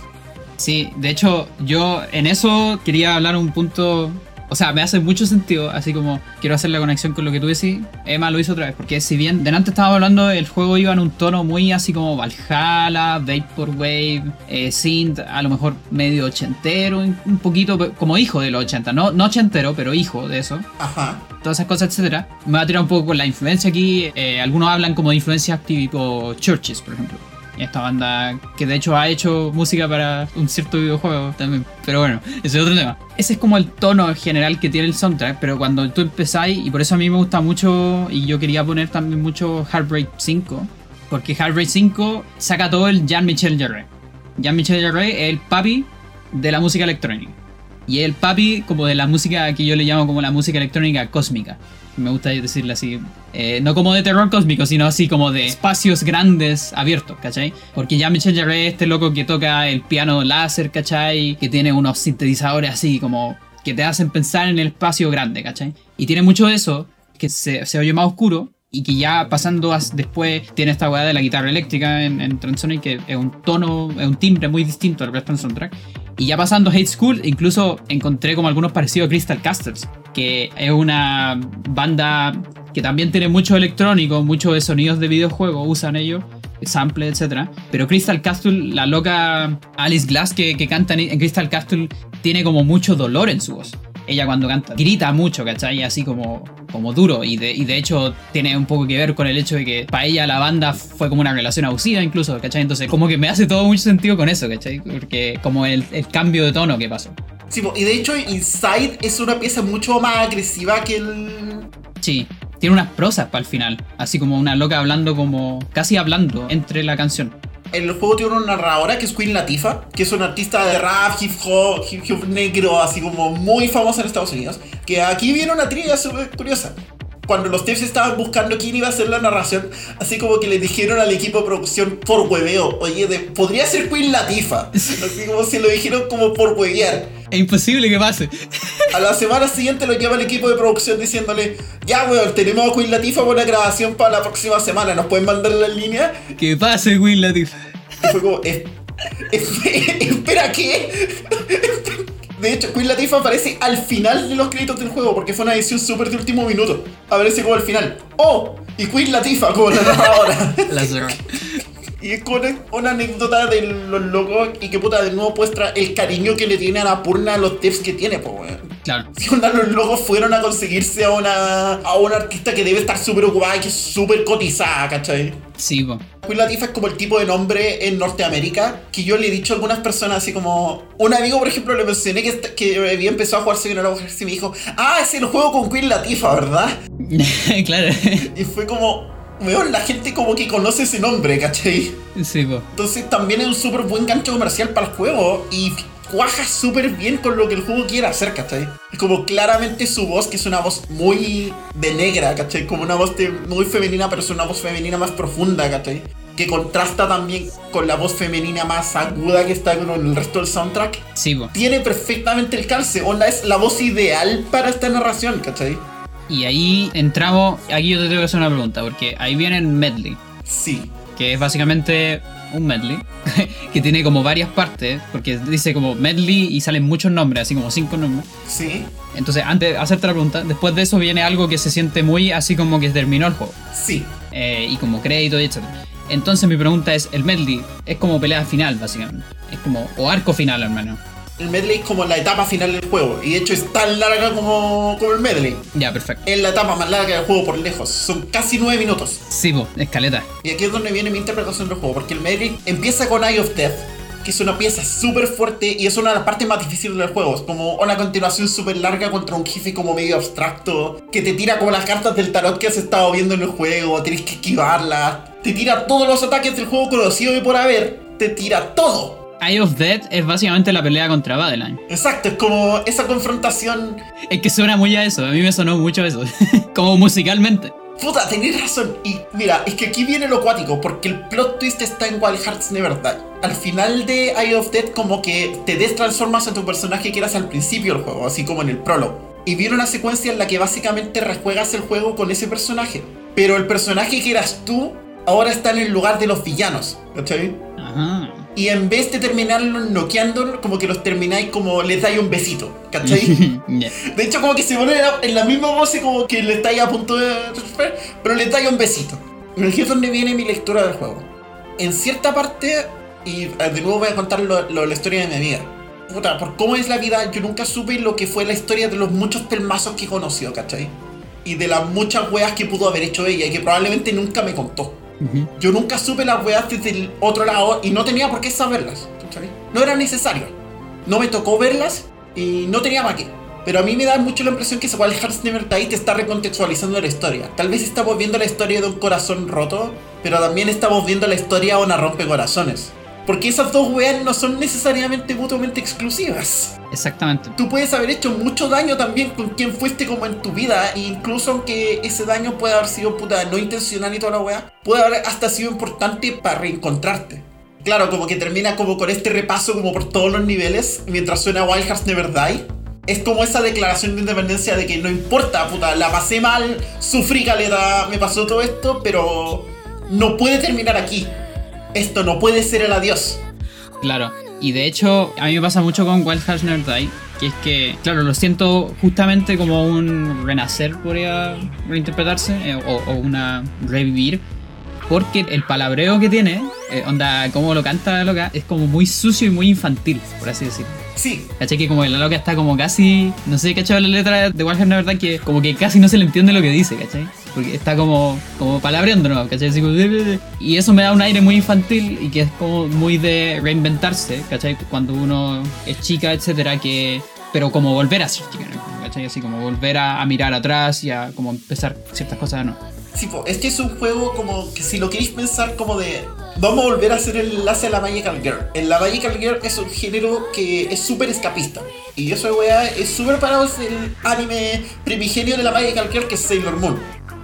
Sí, de hecho, yo en eso quería hablar un punto. O sea, me hace mucho sentido, así como quiero hacer la conexión con lo que tú decís. Emma lo hizo otra vez, porque si bien delante estábamos hablando, el juego iba en un tono muy así como Valhalla, Vaporwave, eh, Synth, a lo mejor medio ochentero, un poquito como hijo de los 80, no, no ochentero, pero hijo de eso Ajá. todas esas cosas, etcétera. Me va a tirar un poco con la influencia aquí. eh, algunos hablan como de influencias tipo Churches, por ejemplo. Esta banda que de hecho ha hecho música para un cierto videojuego también. Pero bueno, ese es otro tema. Ese es como el tono general que tiene el soundtrack. Pero cuando tú empezáis, y por eso a mí me gusta mucho, y yo quería poner también mucho Heartbreak 5. Porque Heartbreak 5 saca todo el Jean-Michel Jarre. Jean-Michel Jarre es el papi de la música electrónica. Y es el papi como de la música que yo le llamo como la música electrónica cósmica. Me gusta decirle así. Eh, no como de terror cósmico, sino así como de espacios grandes abiertos, ¿cachai? Porque ya Michel Jarre es este loco que toca el piano láser, ¿cachai? Que tiene unos sintetizadores así como que te hacen pensar en el espacio grande, ¿cachai? Y tiene mucho de eso que se oye más oscuro y que ya pasando después tiene esta weá de la guitarra eléctrica en, en Transonic que es un tono, es un timbre muy distinto al del soundtrack. Y ya pasando Hate School, incluso encontré como algunos parecidos a Crystal Castles, que es una banda que también tiene mucho electrónico, muchos de sonidos de videojuegos usan ellos, sample, etc. Pero Crystal Castle, la loca Alice Glass que, que canta en Crystal Castle, tiene como mucho dolor en su voz. Ella cuando canta grita mucho, ¿cachai? Así como, como duro. Y de, y de hecho tiene un poco que ver con el hecho de que para ella la banda fue como una relación abusiva incluso, ¿cachai? Entonces como que me hace todo mucho sentido con eso, ¿cachai? Porque como el, el cambio de tono que pasó. Sí, y de hecho Inside es una pieza mucho más agresiva que el... Sí, Tiene unas prosas para el final, así como una loca hablando como casi hablando entre la canción. El juego tiene una narradora que es Queen Latifah, que es una artista de rap, hip hop, hip hop negro, así como muy famosa en Estados Unidos. Que aquí viene una trivia súper curiosa. Cuando los devs estaban buscando quién iba a hacer la narración, así como que le dijeron al equipo de producción por hueveo, oye, de- podría ser Queen Latifah. Así como se lo dijeron como por huevear. Es imposible que pase. A la semana siguiente lo llama el equipo de producción diciéndole, ya weón, tenemos a Queen Latifah por la grabación para la próxima semana, ¿nos pueden mandar la línea? Que pase, Will Latif. Y fue como, "Es- es- espera, ¿qué? De hecho, Queen Latifah aparece al final de los créditos del juego porque fue una edición súper de último minuto. Aparece como al final. ¡Oh! Y Queen Latifah como la narradora. La. Y es como una, anécdota de los locos y que puta de nuevo muestra el cariño que le tiene a la purna a los devs que tiene, pues weón. Claro. Si onda los locos fueron a conseguirse a una, a una artista que debe estar súper ocupada y que es súper cotizada, ¿cachai? Sí, po. Queen Latifah es como el tipo de nombre en Norteamérica que yo le he dicho a algunas personas así como... Un amigo, por ejemplo, le mencioné que, que había empezado a jugar Psychonauts y me dijo Ah, es el juego con Queen Latifah, ¿verdad? claro. Y fue como... Weón, la gente como que conoce ese nombre, ¿cachai? sí, po. Entonces también es un súper buen gancho comercial para el juego y cuaja súper bien con lo que el juego quiere hacer, ¿cachai? Es como claramente su voz, que es una voz muy de negra, ¿cachai? Como una voz de- muy femenina, pero es una voz femenina más profunda, ¿cachai? Que contrasta también con la voz femenina más aguda que está con el resto del soundtrack. Sí, po. Tiene perfectamente el calce, onda es la voz ideal para esta narración, ¿cachai? Y ahí entramos. Aquí yo te tengo que hacer una pregunta, porque ahí viene el medley, Sí. que es básicamente un medley, que tiene como varias partes, porque dice como medley y salen muchos nombres, así como cinco nombres. Sí. Entonces, antes de hacerte la pregunta, después de eso viene algo que se siente muy así como que terminó el juego, Sí. eh, y como crédito y etc. Entonces, mi pregunta es: el medley es como pelea final, básicamente. Es como, o arco final al menos. El medley es como la etapa final del juego y de hecho es tan larga como, como el medley. Ya, perfecto. Es la etapa más larga del juego por lejos. Son casi nueve minutos. Sí, po, escaleta. Y aquí es donde viene mi interpretación del juego. Porque el medley empieza con Eye of Death. Que es una pieza súper fuerte y es una de las partes más difíciles del juego. Es como una continuación súper larga contra un jefe como medio abstracto. Que te tira como las cartas del tarot que has estado viendo en el juego. Tienes que esquivarlas. Te tira todos los ataques del juego conocido y por haber. Te tira todo. Eye of Death es básicamente la pelea contra Badeline. Exacto, es como esa confrontación Es que suena muy a eso, a mí me sonó mucho eso. como musicalmente. Puta, tenés razón. Y mira, es que aquí viene lo cuático, porque el plot twist está en Wild Hearts Never Die. Al final de Eye of Death, como que te destransformas a tu personaje que eras al principio del juego, así como en el prólogo. Y viene una secuencia en la que básicamente rejuegas el juego con ese personaje. Pero el personaje que eras tú, ahora está en el lugar de los villanos, ¿cachai? Ajá. Y en vez de terminarlos noqueando, como que los termináis como les dais un besito, ¿cachai? De hecho, como que se pone en la- misma voz y como que le estáis a punto de pero le dais un besito. Y aquí es donde viene mi lectura del juego. En cierta parte, y eh, de nuevo voy a contar lo- lo- la historia de mi amiga. Puta, por cómo es la vida, yo nunca supe lo que fue la historia de los muchos pelmazos que conoció, ¿cachai? Y de las muchas weas que pudo haber hecho ella y que probablemente nunca me contó. Yo nunca supe las weas desde el otro lado y no tenía por qué saberlas. No era necesario. No me tocó verlas y no tenía para qué. Pero a mí me da mucho la impresión que ese Wild Hearts Never Die te está recontextualizando la historia. Tal vez estamos viendo la historia de un corazón roto, pero también estamos viendo la historia de una rompecorazones. Porque esas dos weas no son necesariamente mutuamente exclusivas. Exactamente. Tú puedes haber hecho mucho daño también con quien fuiste como en tu vida, e incluso aunque ese daño pueda haber sido puta no intencional y toda la weá, puede haber hasta sido importante para reencontrarte. Claro, como que termina como con este repaso como por todos los niveles, mientras suena Wild Hearts Never Die. Es como esa declaración de independencia de que no importa, puta, la pasé mal, sufrí caleta, me pasó todo esto, pero no puede terminar aquí. Esto no puede ser el adiós. Claro. Y de hecho, a mí me pasa mucho con Wild Hearts Never Die, que es que, claro, lo siento justamente como un renacer, podría reinterpretarse, eh, o, o una revivir, porque el palabreo que tiene, eh, onda, como lo canta la loca, es como muy sucio y muy infantil, por así decirlo. Sí, ¿Cachai? Que como la loca está como casi. No sé, ¿cachai? La letra de Warhammer, la verdad, que como que casi no se le entiende lo que dice, ¿cachai? Porque está como, como palabreando, ¿no? ¿cachai? Así como, y eso me da un aire muy infantil y que es como muy de reinventarse, ¿cachai? Cuando uno es chica, etcétera, que. Pero como volver a ser chica, ¿no? ¿cachai? Así como volver a, a mirar atrás y a como empezar ciertas cosas nuevo. Sí, po, este es un juego como que si lo queréis pensar como de vamos a volver a hacer el enlace a la Magical Girl. En la Magical Girl es un género que es súper escapista. Y eso, weá, es súper parado es el anime primigenio de la Magical Girl que es Sailor Moon.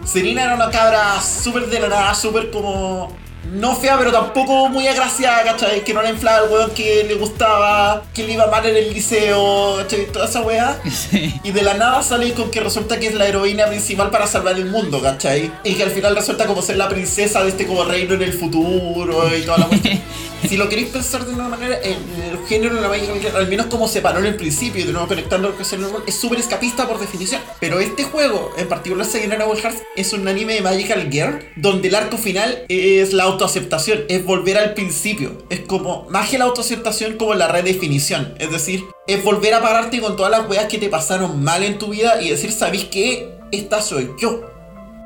Serena era una cabra súper de la nada, súper como... No fea, pero tampoco muy agraciada, ¿cachai? Que no le inflaba el weón que le gustaba, que le iba mal en el liceo, ¿cachai? Toda esa weá. Sí. Y de la nada sale con que resulta que es la heroína principal para salvar el mundo, ¿cachai? Y que al final resulta como ser la princesa de este como reino en el futuro y toda la cuestión. si lo queréis pensar de una manera, el, el género de la Girl, al menos como se paró en el principio, y de nuevo conectando lo que es el normal, es súper escapista por definición. Pero este juego, en particular Sayonara Wild Hearts, es un anime de Magical Girl, donde el arco final es la autoaceptación, es volver al principio. Es como, más que la autoaceptación, como la redefinición. Es decir, es volver a pararte con todas las weas que te pasaron mal en tu vida y decir, ¿sabéis qué? Esta soy yo.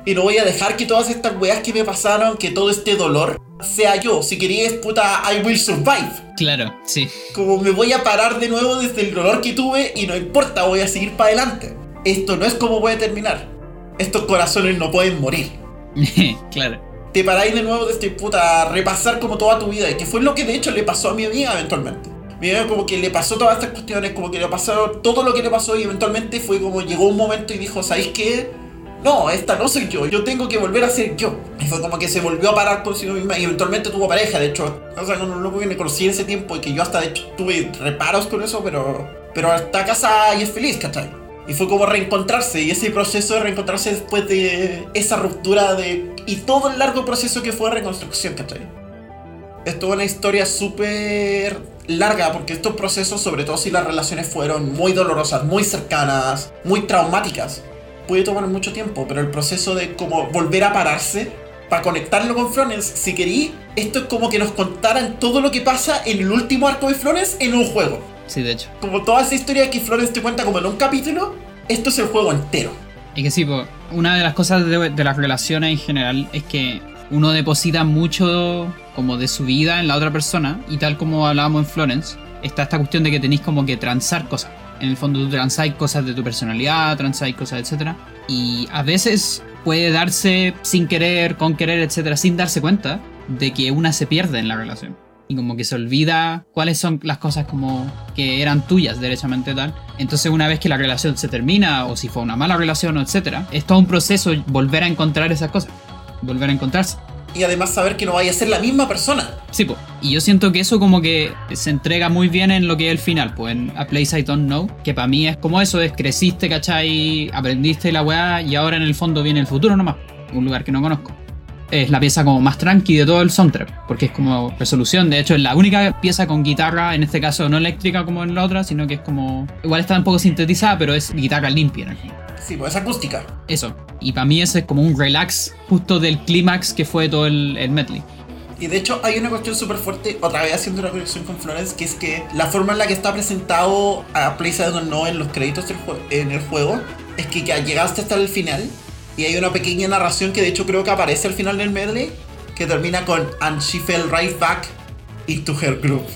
Y no voy a dejar que todas estas weas que me pasaron, que todo este dolor, sea yo. Si querías, puta, I will survive. Claro, sí. Como me voy a parar de nuevo desde el dolor que tuve y no importa, voy a seguir para adelante. Esto no es como puede terminar. Estos corazones no pueden morir. claro. Te paráis de nuevo desde puta, repasar como toda tu vida. Y que fue lo que de hecho le pasó a mi amiga eventualmente. Mi amiga como que le pasó todas estas cuestiones, como que le pasó todo lo que le pasó y eventualmente fue como llegó un momento y dijo, ¿sabéis qué? No, esta no soy yo, yo tengo que volver a ser yo. Y fue como que se volvió a parar por sí misma y eventualmente tuvo pareja, de hecho, o sea, con un loco que me conocí en ese tiempo y que yo hasta de hecho tuve reparos con eso, pero, pero está casada y es feliz, ¿cachai? Y fue como reencontrarse y ese proceso de reencontrarse después de esa ruptura de... y todo el largo proceso que fue reconstrucción, ¿cachai? Es toda una historia súper larga porque estos procesos, sobre todo si las relaciones fueron muy dolorosas, muy cercanas, muy traumáticas, puede tomar mucho tiempo, pero el proceso de como volver a pararse para conectarlo con Florence, si querí, esto es como que nos contaran todo lo que pasa en el último arco de Florence en un juego. Sí, de hecho. Como toda esa historia que Florence te cuenta como en un capítulo, esto es el juego entero. Y que sí, po, una de las cosas de, de las relaciones en general es que uno deposita mucho como de su vida en la otra persona y tal como hablábamos en Florence, está esta cuestión de que tenéis como que transar cosas. En el fondo tú transáis cosas de tu personalidad, transáis cosas, etc. Y a veces puede darse sin querer, con querer, etc. sin darse cuenta de que una se pierde en la relación. Y como que se olvida cuáles son las cosas como que eran tuyas derechamente tal. Entonces una vez que la relación se termina o si fue una mala relación o etcétera, es todo un proceso volver a encontrar esas cosas. Volver a encontrarse. Y además saber que no vaya a ser la misma persona. Sí, pues. Y yo siento que eso como que se entrega muy bien en lo que es el final, pues en A Place I Don't Know, que para mí es como eso, es creciste, ¿cachai? Aprendiste la weá y ahora en el fondo viene el futuro nomás, un lugar que no conozco. Es la pieza como más tranqui de todo el soundtrack, porque es como resolución, de hecho es la única pieza con guitarra, en este caso no eléctrica como en la otra, sino que es como... Igual está un poco sintetizada, pero es guitarra limpia en el. Sí, pues es acústica. Eso. Y para mí ese es como un relax justo del clímax que fue todo el, el medley. Y de hecho hay una cuestión súper fuerte, otra vez haciendo una conexión con Florence, que es que la forma en la que está presentado a Place I Don't Know en los créditos del en el juego es que ya llegaste hasta el final y hay una pequeña narración que de hecho creo que aparece al final del medley que termina con And she fell right back into her groove.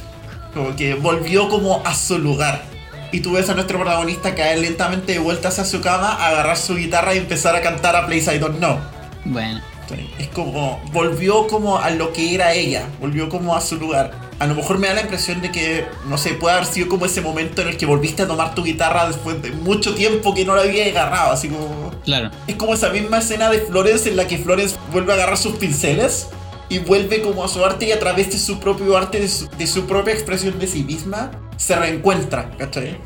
Como que volvió como a su lugar. Y tú ves a nuestro protagonista caer lentamente de vuelta hacia su cama, agarrar su guitarra y empezar a cantar a Place I Don't Know. Bueno. Es como, volvió como a lo que era ella, volvió como a su lugar. A lo mejor me da la impresión de que, no sé, puede haber sido como ese momento en el que volviste a tomar tu guitarra después de mucho tiempo que no la había agarrado, así como... Claro. Es como esa misma escena de Florence en la que Florence vuelve a agarrar sus pinceles y vuelve como a su arte y a través de su propio arte, de su, de su propia expresión de sí misma, se reencuentra, ¿cachai?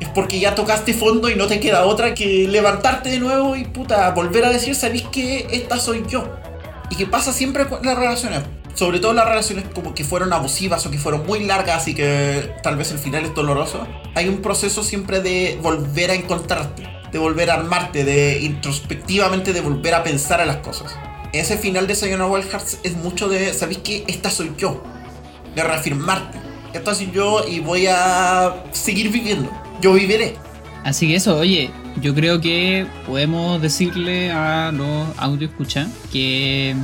Es porque ya tocaste fondo y no te queda otra que levantarte de nuevo y puta, volver a decir, ¿sabéis que esta soy yo? Y que pasa siempre con las relaciones. Sobre todo las relaciones como que fueron abusivas o que fueron muy largas y que tal vez el final es doloroso. Hay un proceso siempre de volver a encontrarte, de volver a armarte, de introspectivamente de volver a pensar en las cosas. Ese final de Sayonara Wild Hearts es mucho de, ¿sabéis que esta soy yo? De reafirmarte. Esta soy yo y voy a seguir viviendo. Yo viviré. Así que eso, oye, yo creo que podemos decirle a los audio escucha que,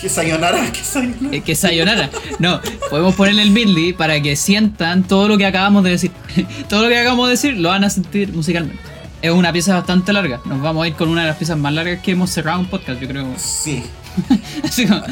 Que Sayonara, que Sayonara. eh, que sayonara. No, podemos ponerle el Bitly para que sientan todo lo que acabamos de decir. Todo lo que acabamos de decir lo van a sentir musicalmente. Es una pieza bastante larga. Nos vamos a ir con una de las piezas más largas que hemos cerrado un podcast, yo creo. Sí. Así como-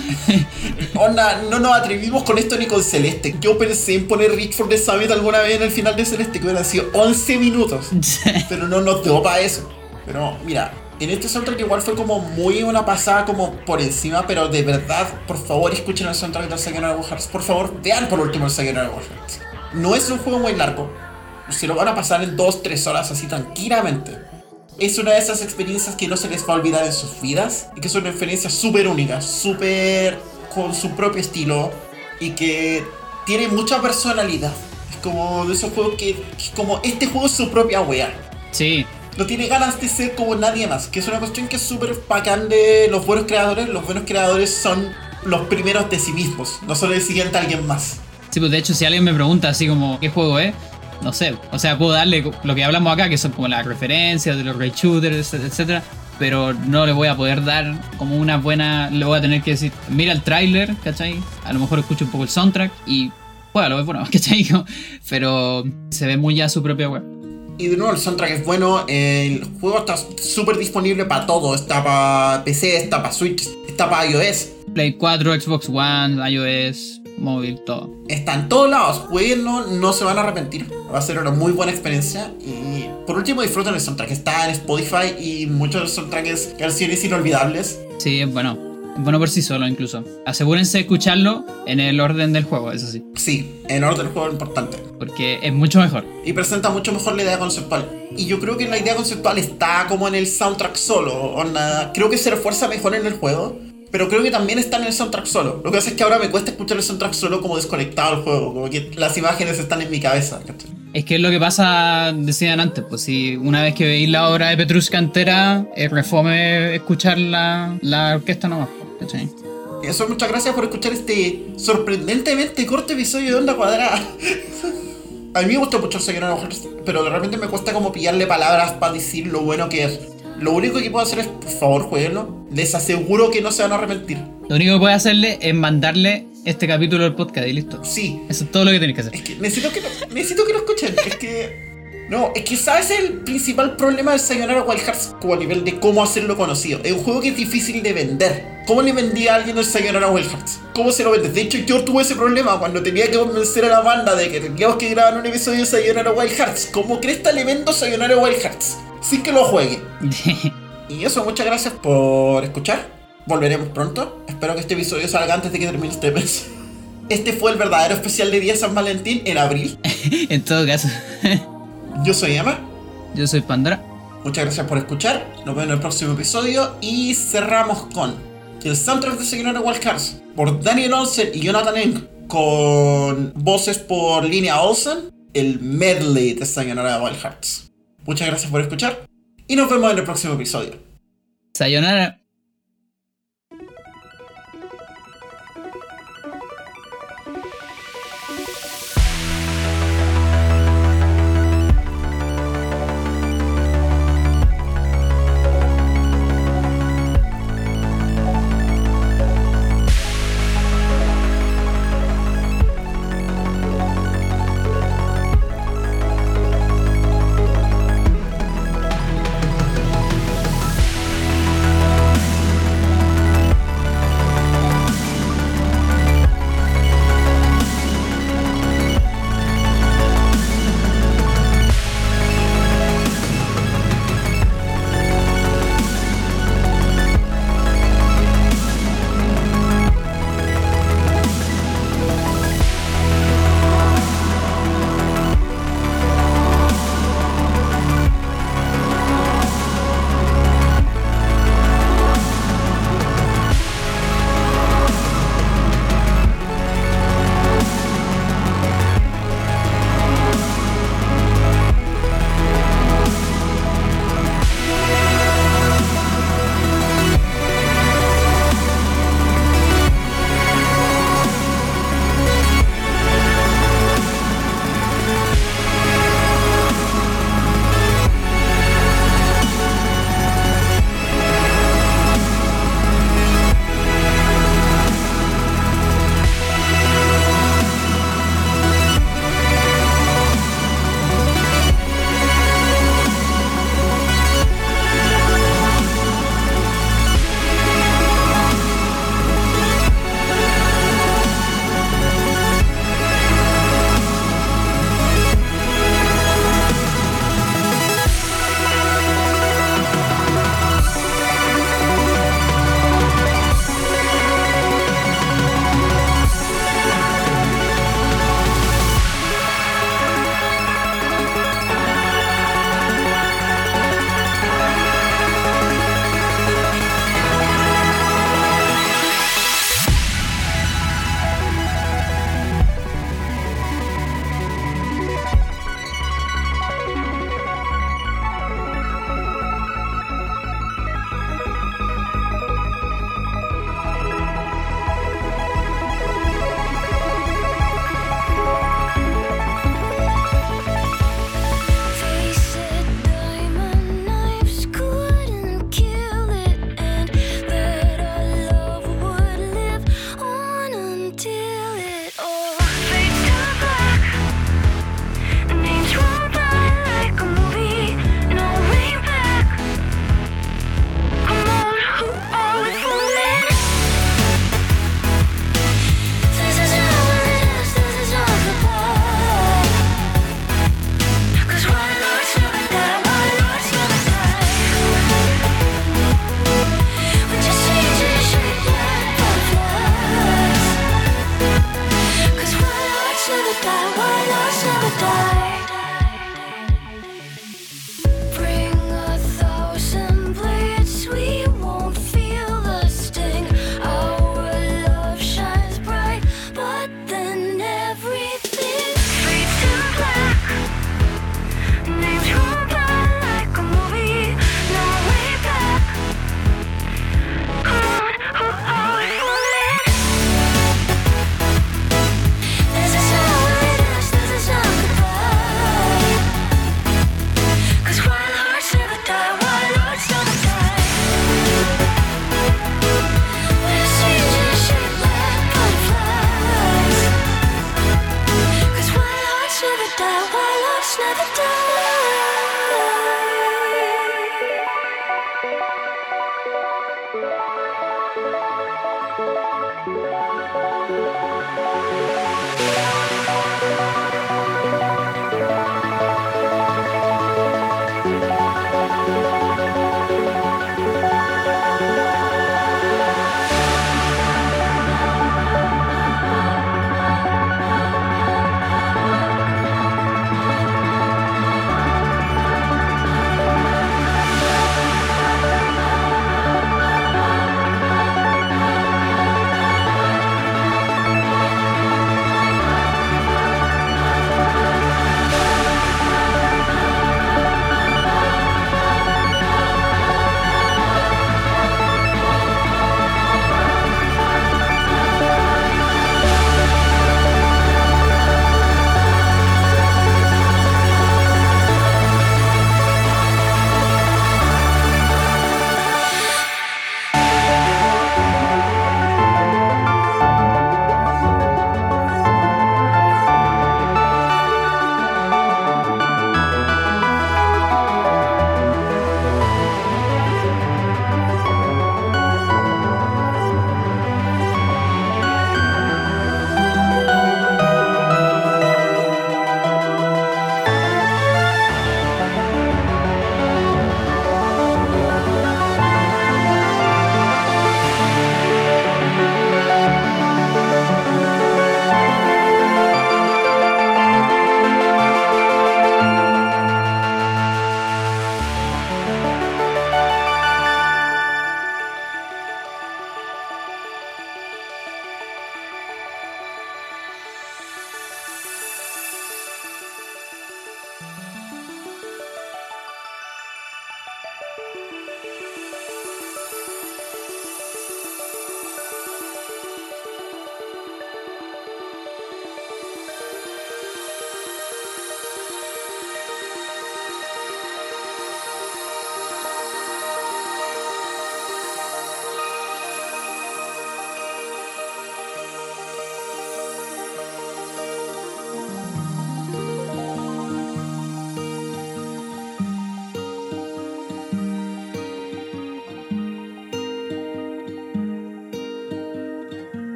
Onda, no nos atrevimos con esto ni con Celeste. Yo pensé en poner Reach for the Summit alguna vez en el final de Celeste, que hubieran sido 11 minutos. Pero no nos dio para eso. Pero mira, en este soundtrack igual fue como muy una pasada como por encima, pero de verdad, por favor escuchen el soundtrack del Sayonara Wild Hearts. Por favor, vean por último el Wild Hearts. No es un juego muy largo. Se lo van a pasar en 2-3 horas así tranquilamente. Es una de esas experiencias que no se les va a olvidar en sus vidas y que son experiencias súper únicas, súper con su propio estilo y que tiene mucha personalidad. Es como de esos juegos que, que como este juego es su propia wea. Sí, No tiene ganas de ser como nadie más, que es una cuestión que es súper bacán de los buenos creadores. Los buenos creadores son los primeros de sí mismos, no son el siguiente a alguien más. Sí, pues de hecho, si alguien me pregunta así como, ¿qué juego es? No sé, o sea, puedo darle lo que hablamos acá, que son como las referencias de los Ray Shooters, etcétera, pero no le voy a poder dar como una buena. Le voy a tener que decir, mira el tráiler, ¿cachai? A lo mejor escucho un poco el soundtrack y. Bueno, es bueno, ¿cachai? Pero se ve muy ya su propia web. Y de nuevo, el soundtrack es bueno. El juego está súper disponible para todo. Está para PC, está para Switch, está para iOS. Play 4, Xbox One, iOS, móvil, todo. Está en todos lados. Jueguenlo, no se van a arrepentir. Va a ser una muy buena experiencia. Y por último, disfruten el soundtrack. Está en Spotify y muchos de los soundtracks canciones inolvidables. Sí, es bueno. Es bueno por sí solo incluso. Asegúrense de escucharlo en el orden del juego, eso sí. Sí, en orden juego importante. Porque es mucho mejor. Y presenta mucho mejor la idea conceptual. Y yo creo que la idea conceptual está como en el soundtrack solo. creo que se refuerza mejor en el juego. Pero creo que también está en el soundtrack solo. Lo que pasa es que ahora me cuesta escuchar el soundtrack solo como desconectado del juego. Como que las imágenes están en mi cabeza. Es que es lo que pasa, decían antes, pues si una vez que veis la obra de Petrushka entera, es refome escuchar la, la orquesta nomás, pues, ¿cachai? Eso, muchas gracias por escuchar este sorprendentemente corto episodio de Onda Cuadrada. A mí me gusta mucho el Hearts, pero de repente me cuesta como pillarle palabras para decir lo bueno que es. Lo único que puedo hacer es, por favor, jueguenlo. Les aseguro que no se van a arrepentir. Lo único que puedes hacerle es mandarle este capítulo del podcast y listo. Sí, Eso es todo lo que tienes que hacer. Es que necesito que lo, necesito que lo escuchen. Es que. No, es que sabes el principal problema del Sayonara Wild Hearts como a nivel de cómo hacerlo conocido. Es un juego que es difícil de vender. ¿Cómo le vendía a alguien el Sayonara Wild Hearts? ¿Cómo se lo vendes? De hecho, yo tuve ese problema cuando tenía que convencer a la banda de que teníamos que grabar un episodio de Sayonara Wild Hearts. ¿Cómo cresta le vendo Sayonara Wild Hearts? Sin que lo juegue. Y eso, muchas gracias por escuchar. Volveremos pronto. Espero que este episodio salga antes de que termine este mes. Este fue el verdadero especial de Día San Valentín en abril. en todo caso, Yo soy Emma. yo soy Pandora. Muchas gracias por escuchar. Nos vemos en el próximo episodio. Y cerramos con el soundtrack de Sayonara Wild Hearts por Daniel Olsen y Jonathan Eng. Con voces por Línea Olsen. El medley de Sayonara Wild Hearts. Muchas gracias por escuchar. Y nos vemos en el próximo episodio. Sayonara.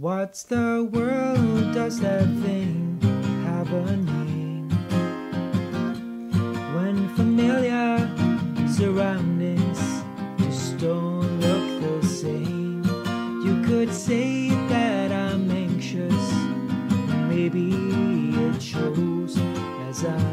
What's the world? Does that thing have a name? When familiar surroundings just don't look the same, you could say that I'm anxious. Maybe it shows as I.